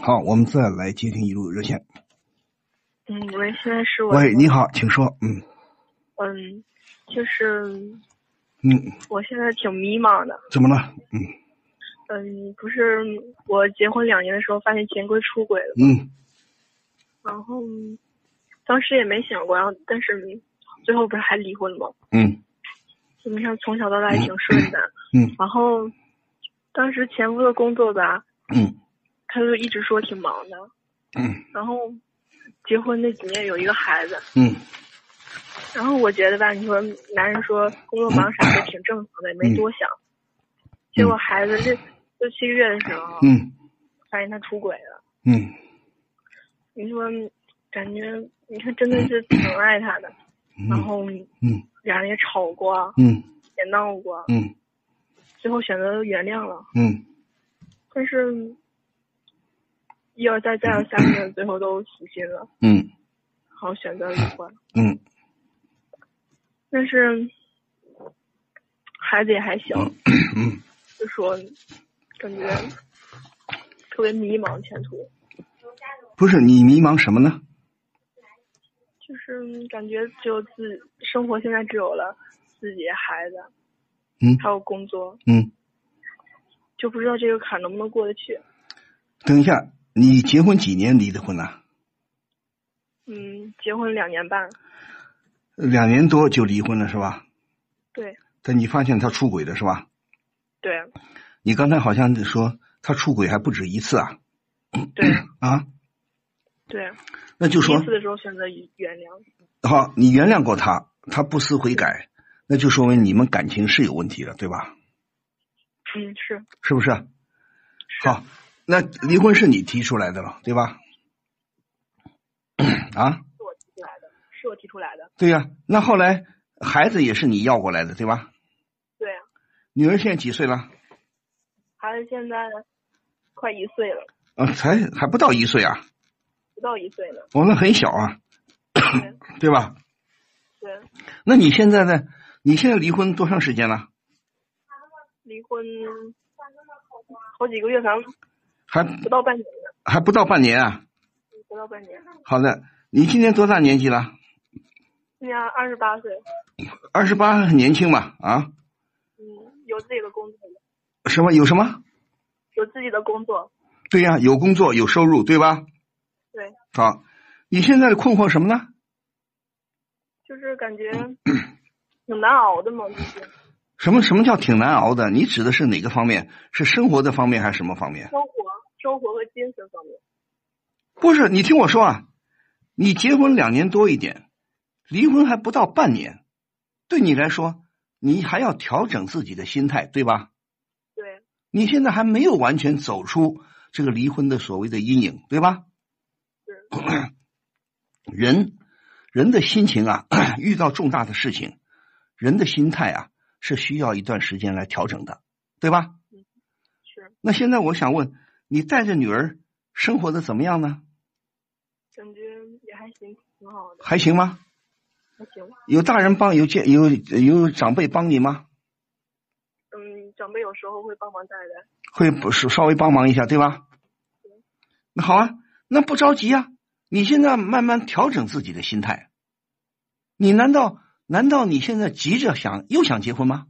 好，我们再来接听一路热线。嗯，喂，现在是我。喂，你好，请说。嗯。嗯，就是。嗯。我现在挺迷茫的。怎么了？嗯。嗯，不是，我结婚两年的时候发现钱柜出轨了。嗯。然后，当时也没想过，然后但是最后不是还离婚了吗？嗯。基本上从小到大也挺顺的。嗯。然后，当时前夫的工作吧。嗯。他就一直说挺忙的。嗯。然后。结婚那几年有一个孩子，嗯，然后我觉得吧，你说男人说工作忙啥的挺正常的，也没多想。结果孩子这六七个月的时候，嗯发现他出轨了。嗯你说，感觉你看真的是挺爱他的，然后嗯俩人也吵过，嗯也闹过，嗯最后选择原谅了。嗯但是，一而再再而三的，最后都死心了，嗯然后选择离婚。嗯但是孩子也还小，嗯就说感觉特别迷茫前途，不是你迷茫什么呢？就是感觉只有自生活现在只有了自己孩子，嗯还有工作，嗯，就不知道这个坎能不能过得去。等一下，你结婚几年离的婚呢？嗯，结婚两年半，两年多就离婚了是吧？对但你发现他出轨了是吧？对你刚才好像说他出轨还不止一次啊？对 啊，对，那就说第一次的时候选择原谅，好，你原谅过他，他不思悔改，那就说明你们感情是有问题的，对吧？嗯是是不是？好，那离婚是你提出来的了，对吧？啊，是我提出来的，是我提出来的，对呀、那后来孩子也是你要过来的，对吧？对啊，女儿现在几岁了？孩子现在快一岁了，啊，才还不到一岁啊，不到一岁呢，我们很小啊，对吧？对，那你现在呢？你现在离婚多长时间了？离婚好几个月，反正还不到半年呢，还不到半年啊？不到半年，好的，你今年多大年纪了？今年二十八岁，二十八，很年轻吧，啊？嗯，有自己的工作，什么有什么？有自己的工作，对呀、有工作有收入，对吧？对，好，你现在的困惑什么呢？就是感觉 挺难熬的嘛，就是什么什么叫挺难熬的？你指的是哪个方面？是生活的方面还是什么方面？生活、生活和精神方面，不是，你听我说啊，你结婚两年多一点，离婚还不到半年，对你来说，你还要调整自己的心态，对吧？对你现在还没有完全走出这个离婚的所谓的阴影，对吧？人人的心情啊，遇到重大的事情，人的心态啊是需要一段时间来调整的，对吧？是那现在我想问，你带着女儿生活的怎么样呢？感觉也还行，挺好的，还行吗？还行。有大人帮，有见有有长辈帮你吗？嗯，长辈有时候会帮忙带带。会不是稍微帮忙一下，对吧？那好啊，那不着急啊，你现在慢慢调整自己的心态。你难道难道你现在急着想又想结婚吗？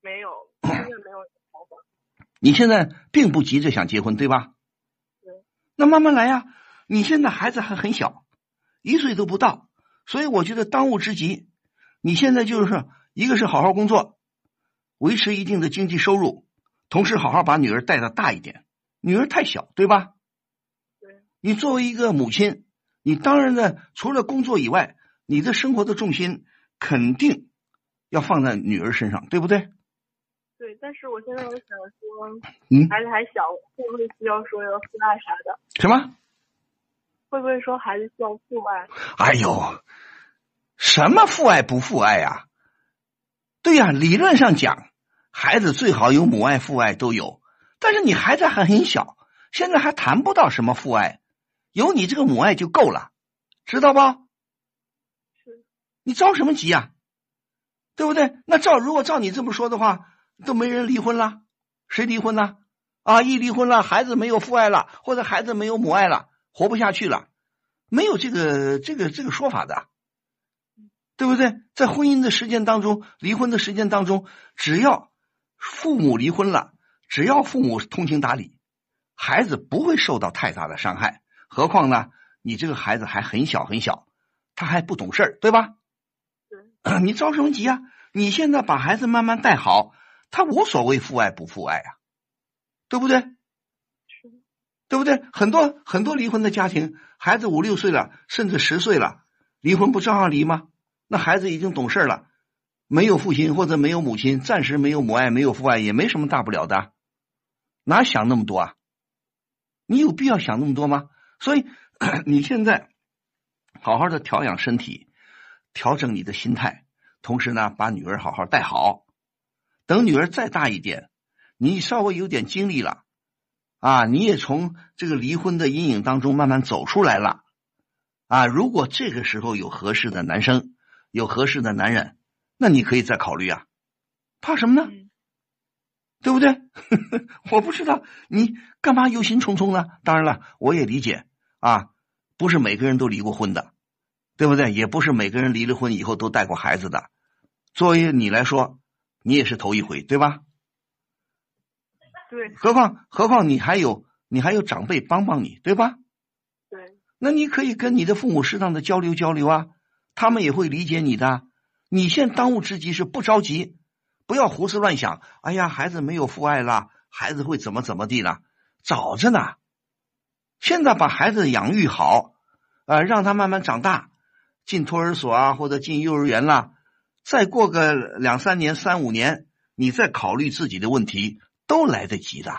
没有，现在没有想法。你现在并不急着想结婚，对吧？对。那慢慢来呀、你现在孩子还很小，一岁都不到，所以我觉得当务之急，你现在就是一个是好好工作，维持一定的经济收入，同时好好把女儿带的大一点。女儿太小，对吧？对。你作为一个母亲，你当然呢，除了工作以外，你的生活的重心肯定要放在女儿身上，对不对？对，但是我现在我想说，嗯孩子还小，会不会需要说要父爱啥的？什么？会不会说孩子需要父爱？哎呦，什么父爱不父爱呀、对呀、理论上讲，孩子最好有母爱、父爱都有，但是你孩子还很小，现在还谈不到什么父爱，有你这个母爱就够了，知道不？是。你着什么急呀、对不对？那照如果照你这么说的话，都没人离婚了，谁离婚呢？啊，一离婚了，孩子没有父爱了，或者孩子没有母爱了，活不下去了，没有这个这个这个说法的，对不对？在婚姻的实践当中，离婚的实践当中，只要父母离婚了，只要父母通情达理，孩子不会受到太大的伤害。何况呢，你这个孩子还很小很小，他还不懂事儿，对吧？你着什么急啊？你现在把孩子慢慢带好，他无所谓父爱不父爱啊，对不对？对不对？很多很多离婚的家庭，孩子五六岁了，甚至十岁了，离婚不照样离吗？那孩子已经懂事了，没有父亲或者没有母亲，暂时没有母爱，没有父爱，也没什么大不了的，哪想那么多啊？你有必要想那么多吗？所以 你现在好好的调养身体，调整你的心态，同时呢，把女儿好好带好。等女儿再大一点，你稍微有点经历了啊，你也从这个离婚的阴影当中慢慢走出来了啊。如果这个时候有合适的男生，有合适的男人。那你可以再考虑啊，怕什么呢？对不对？我不知道你干嘛忧心忡忡呢？当然了，我也理解啊，不是每个人都离过婚的，对不对？也不是每个人离了婚以后都带过孩子的。作为你来说，你也是头一回，对吧？对。何况何况你还有你还有长辈帮帮你，对吧？对。那你可以跟你的父母适当的交流交流啊，他们也会理解你的。你现当务之急是不着急，不要胡思乱想。哎呀，孩子没有父爱了，孩子会怎么怎么地了？早着呢。现在把孩子养育好，啊，让他慢慢长大，进托儿所啊，或者进幼儿园啦。再过个两三年、三五年，你再考虑自己的问题，都来得及的。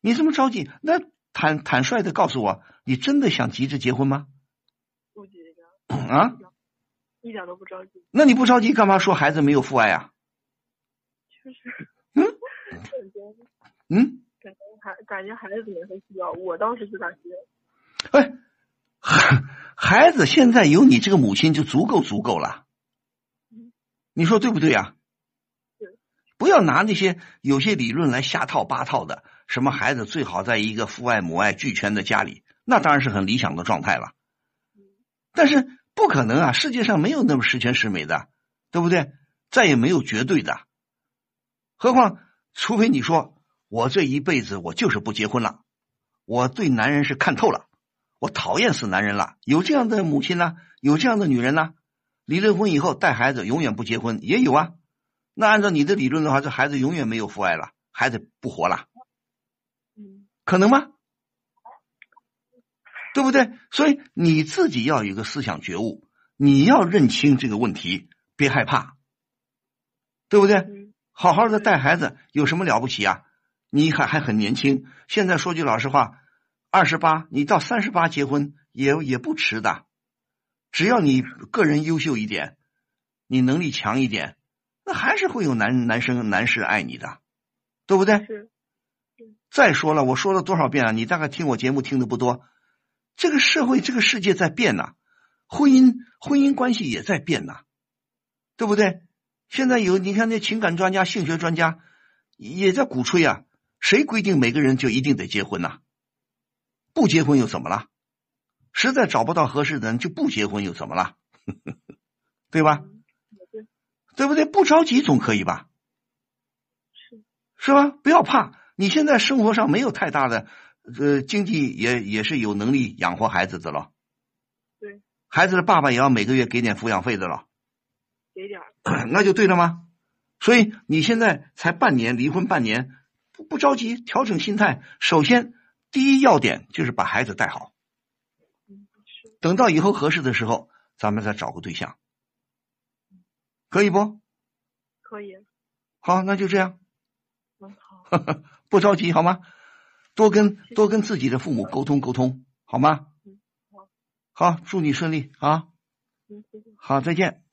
你这么着急？那坦坦率的告诉我，你真的想急着结婚吗？不急着。啊？一点都不着急。那你不着急，干嘛说孩子没有父爱啊？就是，嗯，嗯，感觉孩感觉孩子也很需要，我当时就感觉。哎，孩孩子现在有你这个母亲就足够足够了。你说对不对呀？对。不要拿那些有些理论来瞎套八套的，什么孩子最好在一个父爱母爱俱全的家里，那当然是很理想的状态了。但是。不可能啊！世界上没有那么十全十美的，对不对？再也没有绝对的。何况，除非你说我这一辈子我就是不结婚了，我对男人是看透了，我讨厌死男人了。有这样的母亲呢？有这样的女人呢？离了婚以后带孩子永远不结婚也有啊。那按照你的理论的话，这孩子永远没有父爱了，孩子不活了，可能吗？对不对？所以你自己要有一个思想觉悟，你要认清这个问题，别害怕，对不对？好好的带孩子有什么了不起啊？你还还很年轻，现在说句老实话，二十八，你到三十八结婚也也不迟的，只要你个人优秀一点，你能力强一点，那还是会有男男生男士爱你的，对不对？是。再说了，我说了多少遍了？你大概听我节目听的不多。这个社会，这个世界在变呐，婚姻婚姻关系也在变呐，对不对？现在有你看那情感专家、性学专家也在鼓吹啊，谁规定每个人就一定得结婚呐？不结婚又怎么了？实在找不到合适的人就不结婚又怎么了？对吧？对不对？不着急总可以吧？是是吧？不要怕，你现在生活上没有太大的。呃，经济也也是有能力养活孩子的了，对，孩子的爸爸也要每个月给点抚养费的了，给点，那就对了吗？所以你现在才半年，离婚半年，不不着急，调整心态。首先，第一要点就是把孩子带好，等到以后合适的时候，咱们再找个对象，可以不？可以。好，那就这样。嗯，好。不着急，好吗？多跟多跟自己的父母沟通沟通，好吗？好，祝你顺利啊！好，再见。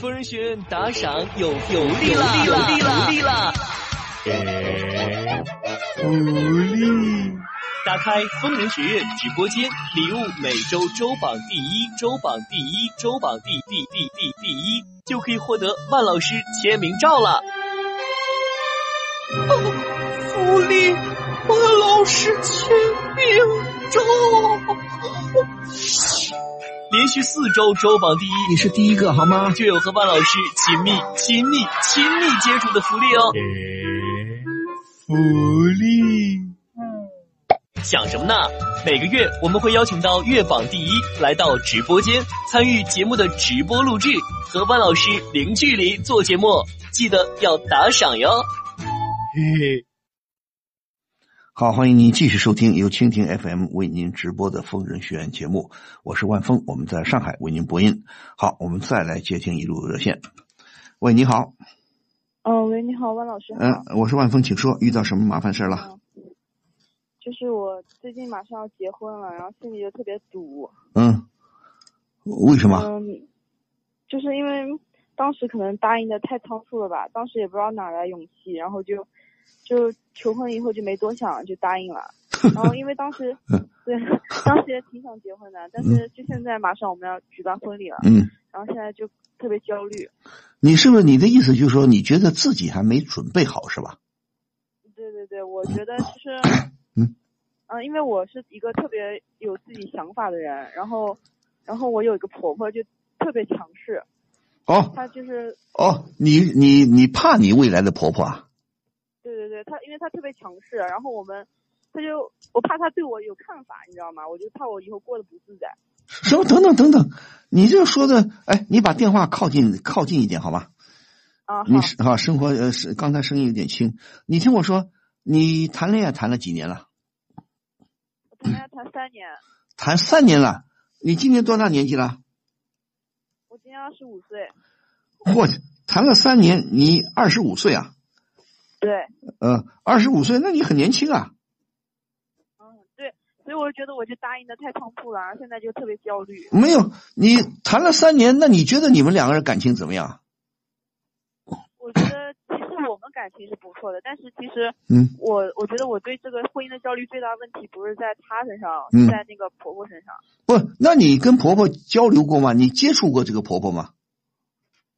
疯人学院打赏有有利了，有利了，有利了！福利！打开疯人学院直播间，礼物每周周榜第一，周榜第一，周榜第第第第第一，就可以获得万老师签名照了。哦福利，万老师签名照，连续四周周榜第一，你是第一个好吗？就有和万老师亲密、亲密、亲密接触的福利哦。福利，想什么呢？每个月我们会邀请到月榜第一来到直播间参与节目的直播录制，和万老师零距离做节目，记得要打赏哟。嘿嘿。好，欢迎您继续收听由蜻蜓 FM 为您直播的疯人学院节目，我是万峰，我们在上海为您播音。好，我们再来接听一路热线。喂，你好。哦，喂，你好，万老师。嗯，我是万峰，请说，遇到什么麻烦事了？就是我最近马上要结婚了，然后心里就特别堵。嗯，为什么？嗯，就是因为当时可能答应的太仓促了吧，当时也不知道哪来勇气，然后就。就求婚以后就没多想就答应了，然后因为当时对当时也挺想结婚的，但是就现在马上我们要举办婚礼了，嗯，然后现在就特别焦虑。你是不是你的意思就是说你觉得自己还没准备好是吧？对对对，我觉得就是嗯 嗯，因为我是一个特别有自己想法的人，然后然后我有一个婆婆就特别强势，哦，她就是哦，你你你怕你未来的婆婆啊？对对对，他因为他特别强势，然后我们，他就我怕他对我有看法，你知道吗？我就怕我以后过得不自在。什么？等等等等，你这说的，哎，你把电话靠近靠近一点好吗？啊，你是啊，生活呃是刚才声音有点轻，你听我说，你谈恋爱谈了几年了？我谈恋爱谈三年。谈三年了，你今年多大年纪了？我今年二十五岁。嚯，谈了三年，你二十五岁啊？对，嗯，二十五岁，那你很年轻啊。嗯，对，所以我就觉得我就答应的太仓促了，现在就特别焦虑。没有，你谈了三年，那你觉得你们两个人感情怎么样？我觉得其实我们感情是不错的，但是其实，嗯，我我觉得我对这个婚姻的焦虑最大问题不是在她身上，是在那个婆婆身上。不，那你跟婆婆交流过吗？你接触过这个婆婆吗？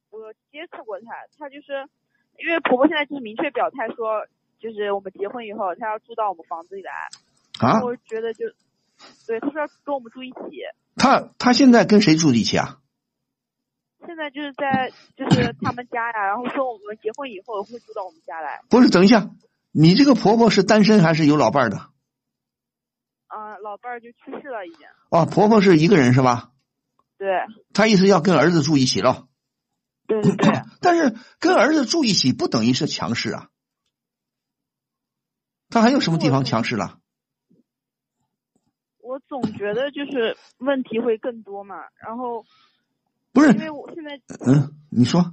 我接触过她，她就是。因为婆婆现在就是明确表态说，就是我们结婚以后，她要住到我们房子里来。啊？我觉得就，对，她说要跟我们住一起。她她现在跟谁住一起啊？现在就是在就是他们家呀，然后说我们结婚以后会住到我们家来。不是，等一下，你这个婆婆是单身还是有老伴儿的？啊，老伴儿就去世了已经。哦，婆婆是一个人是吧？对。她意思要跟儿子住一起了。对对 对，但是跟儿子住一起不等于是强势啊，他还有什么地方强势了？我总觉得就是问题会更多嘛，然后不是因为我现在嗯，你说，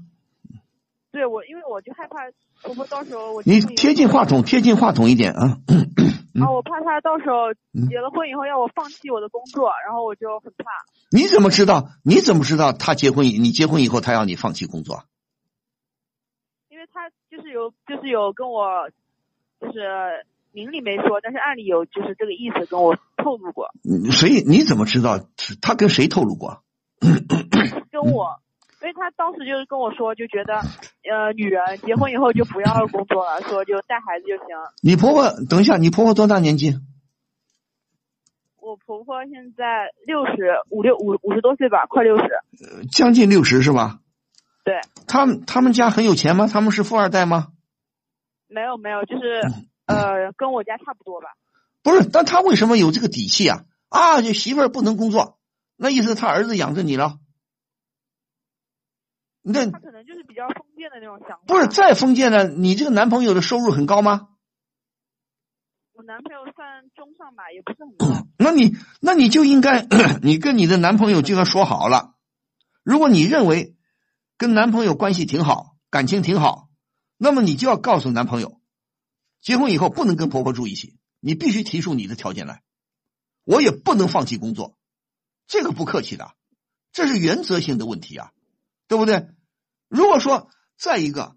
对我因为我就害怕婆婆到时候我你贴近话筒，贴近话筒一点啊。啊，我怕他到时候结了婚以后要我放弃我的工作，然后我就很怕。你怎么知道？你怎么知道他结婚你结婚以后他要你放弃工作？因为他就是有就是有跟我，就是明里没说，但是暗里有就是这个意思跟我透露过。谁？你怎么知道？他跟谁透露过？跟我，因为他当时就是跟我说，就觉得呃，女人结婚以后就不要工作了，说就带孩子就行。你婆婆，等一下，你婆婆多大年纪？我婆婆现在六十五六五五十多岁吧，快六十，将近六十是吧？对。他们他们家很有钱吗？他们是富二代吗？没有没有，就是呃，跟我家差不多吧。不是，但他为什么有这个底气啊？啊，就媳妇儿不能工作，那意思他儿子养着你了。那他可能就是比较封建的那种想法。不是再封建呢，你这个男朋友的收入很高吗？我男朋友算中上吧，也不是很高。那你那你就应该，你跟你的男朋友就要说好了。如果你认为跟男朋友关系挺好，感情挺好，那么你就要告诉男朋友，结婚以后不能跟婆婆住一起，你必须提出你的条件来。我也不能放弃工作，这个不客气的，这是原则性的问题啊，对不对？如果说再一个。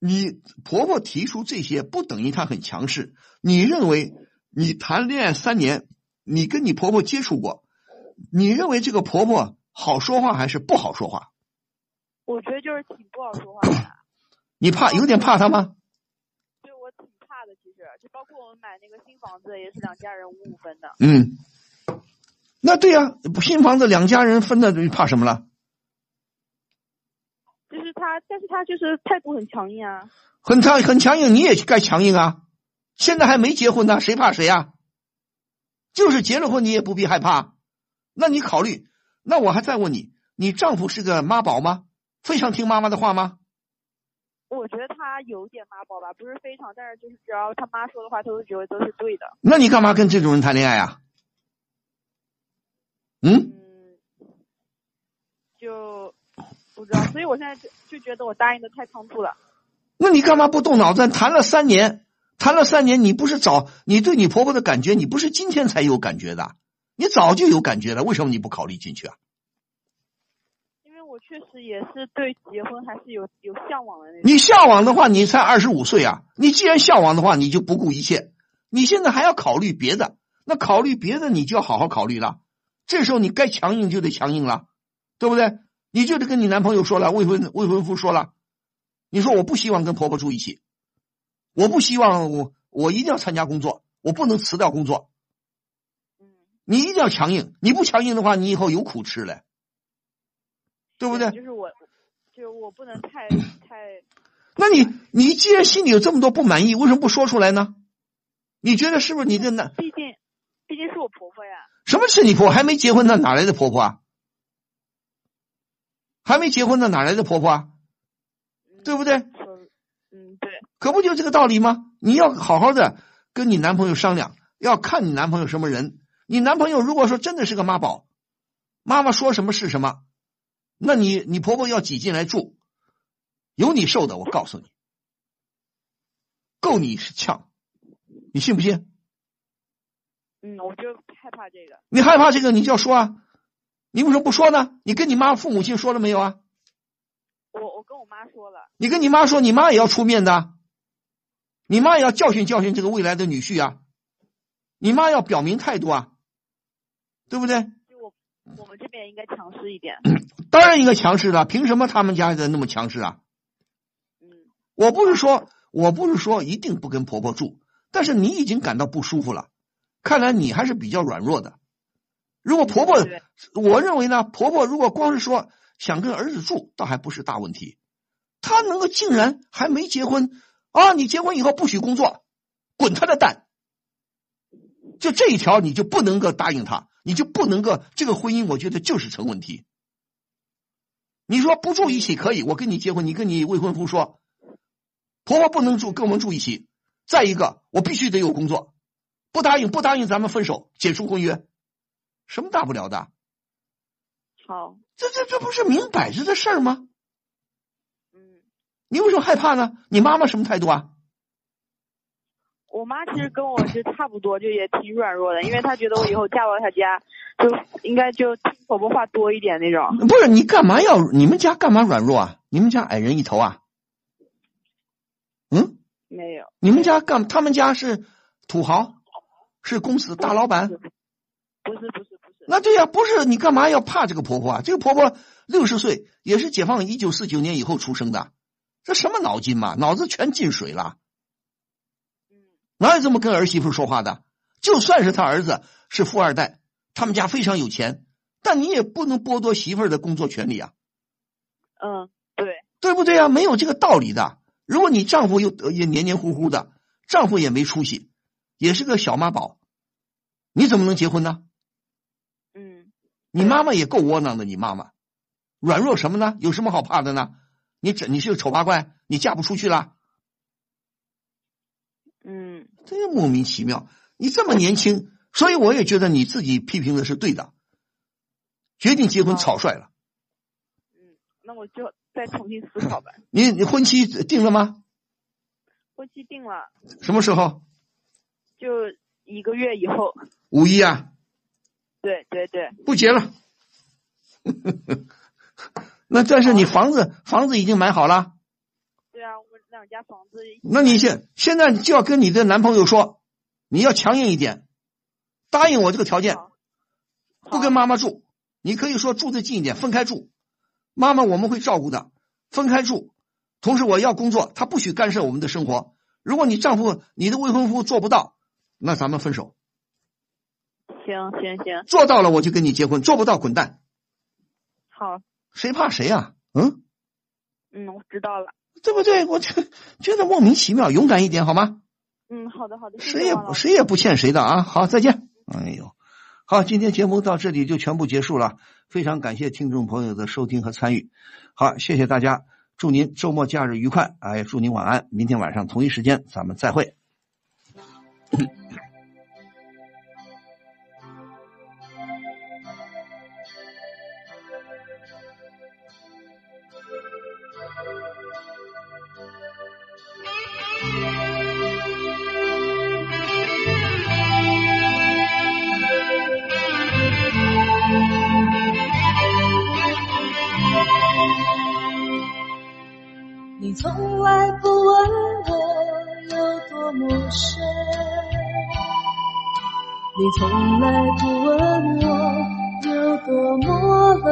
你婆婆提出这些不等于她很强势。你认为你谈恋爱三年，你跟你婆婆接触过，你认为这个婆婆好说话还是不好说话？我觉得就是挺不好说话的。你怕有点怕她吗？对，我挺怕的。其实就包括我们买那个新房子，也是两家人五五分的。嗯，那对呀，新房子两家人分的，你怕什么了？就是他，但是他就是态度很强硬啊，很强很强硬，你也该强硬啊！现在还没结婚呢，谁怕谁啊？就是结了婚，你也不必害怕。那你考虑，那我还再问你，你丈夫是个妈宝吗？非常听妈妈的话吗？我觉得他有点妈宝吧，不是非常，但是就是只要他妈说的话，他都觉得都是对的。那你干嘛跟这种人谈恋爱啊？嗯，就不知道，所以我现在就就觉得我答应的太仓促了。那你干嘛不动脑子？谈了三年，谈了三年，你不是早你对你婆婆的感觉，你不是今天才有感觉的，你早就有感觉了，为什么你不考虑进去啊？因为我确实也是对结婚还是有有向往的那种。你向往的话，你才二十五岁啊！你既然向往的话，你就不顾一切。你现在还要考虑别的，那考虑别的你就要好好考虑了。这时候你该强硬就得强硬了，对不对？你就得跟你男朋友说了，未婚未婚夫说了，你说我不希望跟婆婆住一起，我不希望我我一定要参加工作，我不能辞掉工作。你一定要强硬，你不强硬的话，你以后有苦吃嘞。对不对？就是我，就我不能太 太。那你你既然心里有这么多不满意，为什么不说出来呢？你觉得是不是你的男？毕竟，毕竟是我婆婆呀。什么是你婆婆？还没结婚呢，哪来的婆婆啊？还没结婚呢，哪来的婆婆啊？对不对？嗯，对。可不就这个道理吗？你要好好的跟你男朋友商量，要看你男朋友什么人。你男朋友如果说真的是个妈宝，妈妈说什么是什么。那你你婆婆要挤进来住，有你受的，我告诉你，够你是呛，你信不信？嗯，我就害怕这个。你害怕这个，你就要说啊！你为什么不说呢？你跟你妈父母亲说了没有啊？我我跟我妈说了。你跟你妈说，你妈也要出面的，你妈也要教训教训这个未来的女婿啊，你妈要表明态度啊，对不对？我们这边应该强势一点，当然应该强势了。凭什么他们家的那么强势啊？嗯，我不是说，我不是说一定不跟婆婆住，但是你已经感到不舒服了，看来你还是比较软弱的。如果婆婆，我认为呢，婆婆如果光是说想跟儿子住，倒还不是大问题。她能够竟然还没结婚啊？你结婚以后不许工作，滚他的蛋！就这一条，你就不能够答应他。你就不能够这个婚姻，我觉得就是成问题。你说不住一起可以，我跟你结婚，你跟你未婚夫说，婆婆不能住，跟我们住一起。再一个，我必须得有工作，不答应不答应，咱们分手，解除婚约，什么大不了的？好，这这这不是明摆着的事儿吗？嗯，你为什么害怕呢？你妈妈什么态度啊？我妈其实跟我是差不多，就也挺软弱的，因为她觉得我以后嫁到她家，就应该就听婆婆话多一点那种。不是你干嘛要？你们家干嘛软弱啊？你们家矮人一头啊？嗯？没有。你们家干？他们家是土豪，是公司大老板？不是不是。那对呀，不是你干嘛要怕这个婆婆啊？这个婆婆六十岁，也是解放一九四九年以后出生的，这什么脑筋嘛？脑子全进水了。哪有这么跟儿媳妇说话的？就算是他儿子是富二代，他们家非常有钱，但你也不能剥夺媳妇儿的工作权利啊。嗯，对，对不对啊？没有这个道理的。如果你丈夫又也黏黏糊糊的，丈夫也没出息，也是个小妈宝，你怎么能结婚呢？嗯，你妈妈也够窝囊的，你妈妈软弱什么呢？有什么好怕的呢？你这你是个丑八怪，你嫁不出去了。嗯，真莫名其妙。你这么年轻，所以我也觉得你自己批评的是对的。决定结婚草率了。嗯，那我就再重新思考吧。你你婚期定了吗？婚期定了。什么时候？就一个月以后。五一啊。对对对。不结了。那但是你房子房子已经买好了。对啊，我们两家房子，那你现现在就要跟你的男朋友说，你要强硬一点，答应我这个条件，不跟妈妈住，你可以说住的近一点，分开住，妈妈我们会照顾的，分开住，同时我要工作，他不许干涉我们的生活。如果你丈夫、你的未婚夫做不到，那咱们分手。行行行，做到了我就跟你结婚，做不到滚蛋。好，谁怕谁啊？嗯嗯，我知道了。对不对？我就觉得莫名其妙，勇敢一点好吗？嗯，好的好的。谁也谁也不欠谁的啊！好，再见。哎呦，好，今天节目到这里就全部结束了。非常感谢听众朋友的收听和参与。好，谢谢大家。祝您周末假日愉快，哎，祝您晚安。明天晚上同一时间咱们再会。你从来不问我有多么深，你从来不问我有多么冷，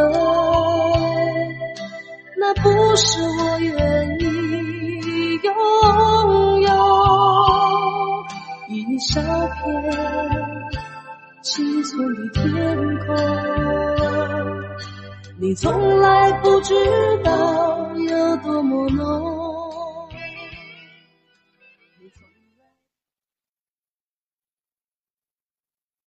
那不是我愿意拥有一小片七寸的天空。你从来不知道有多么浓。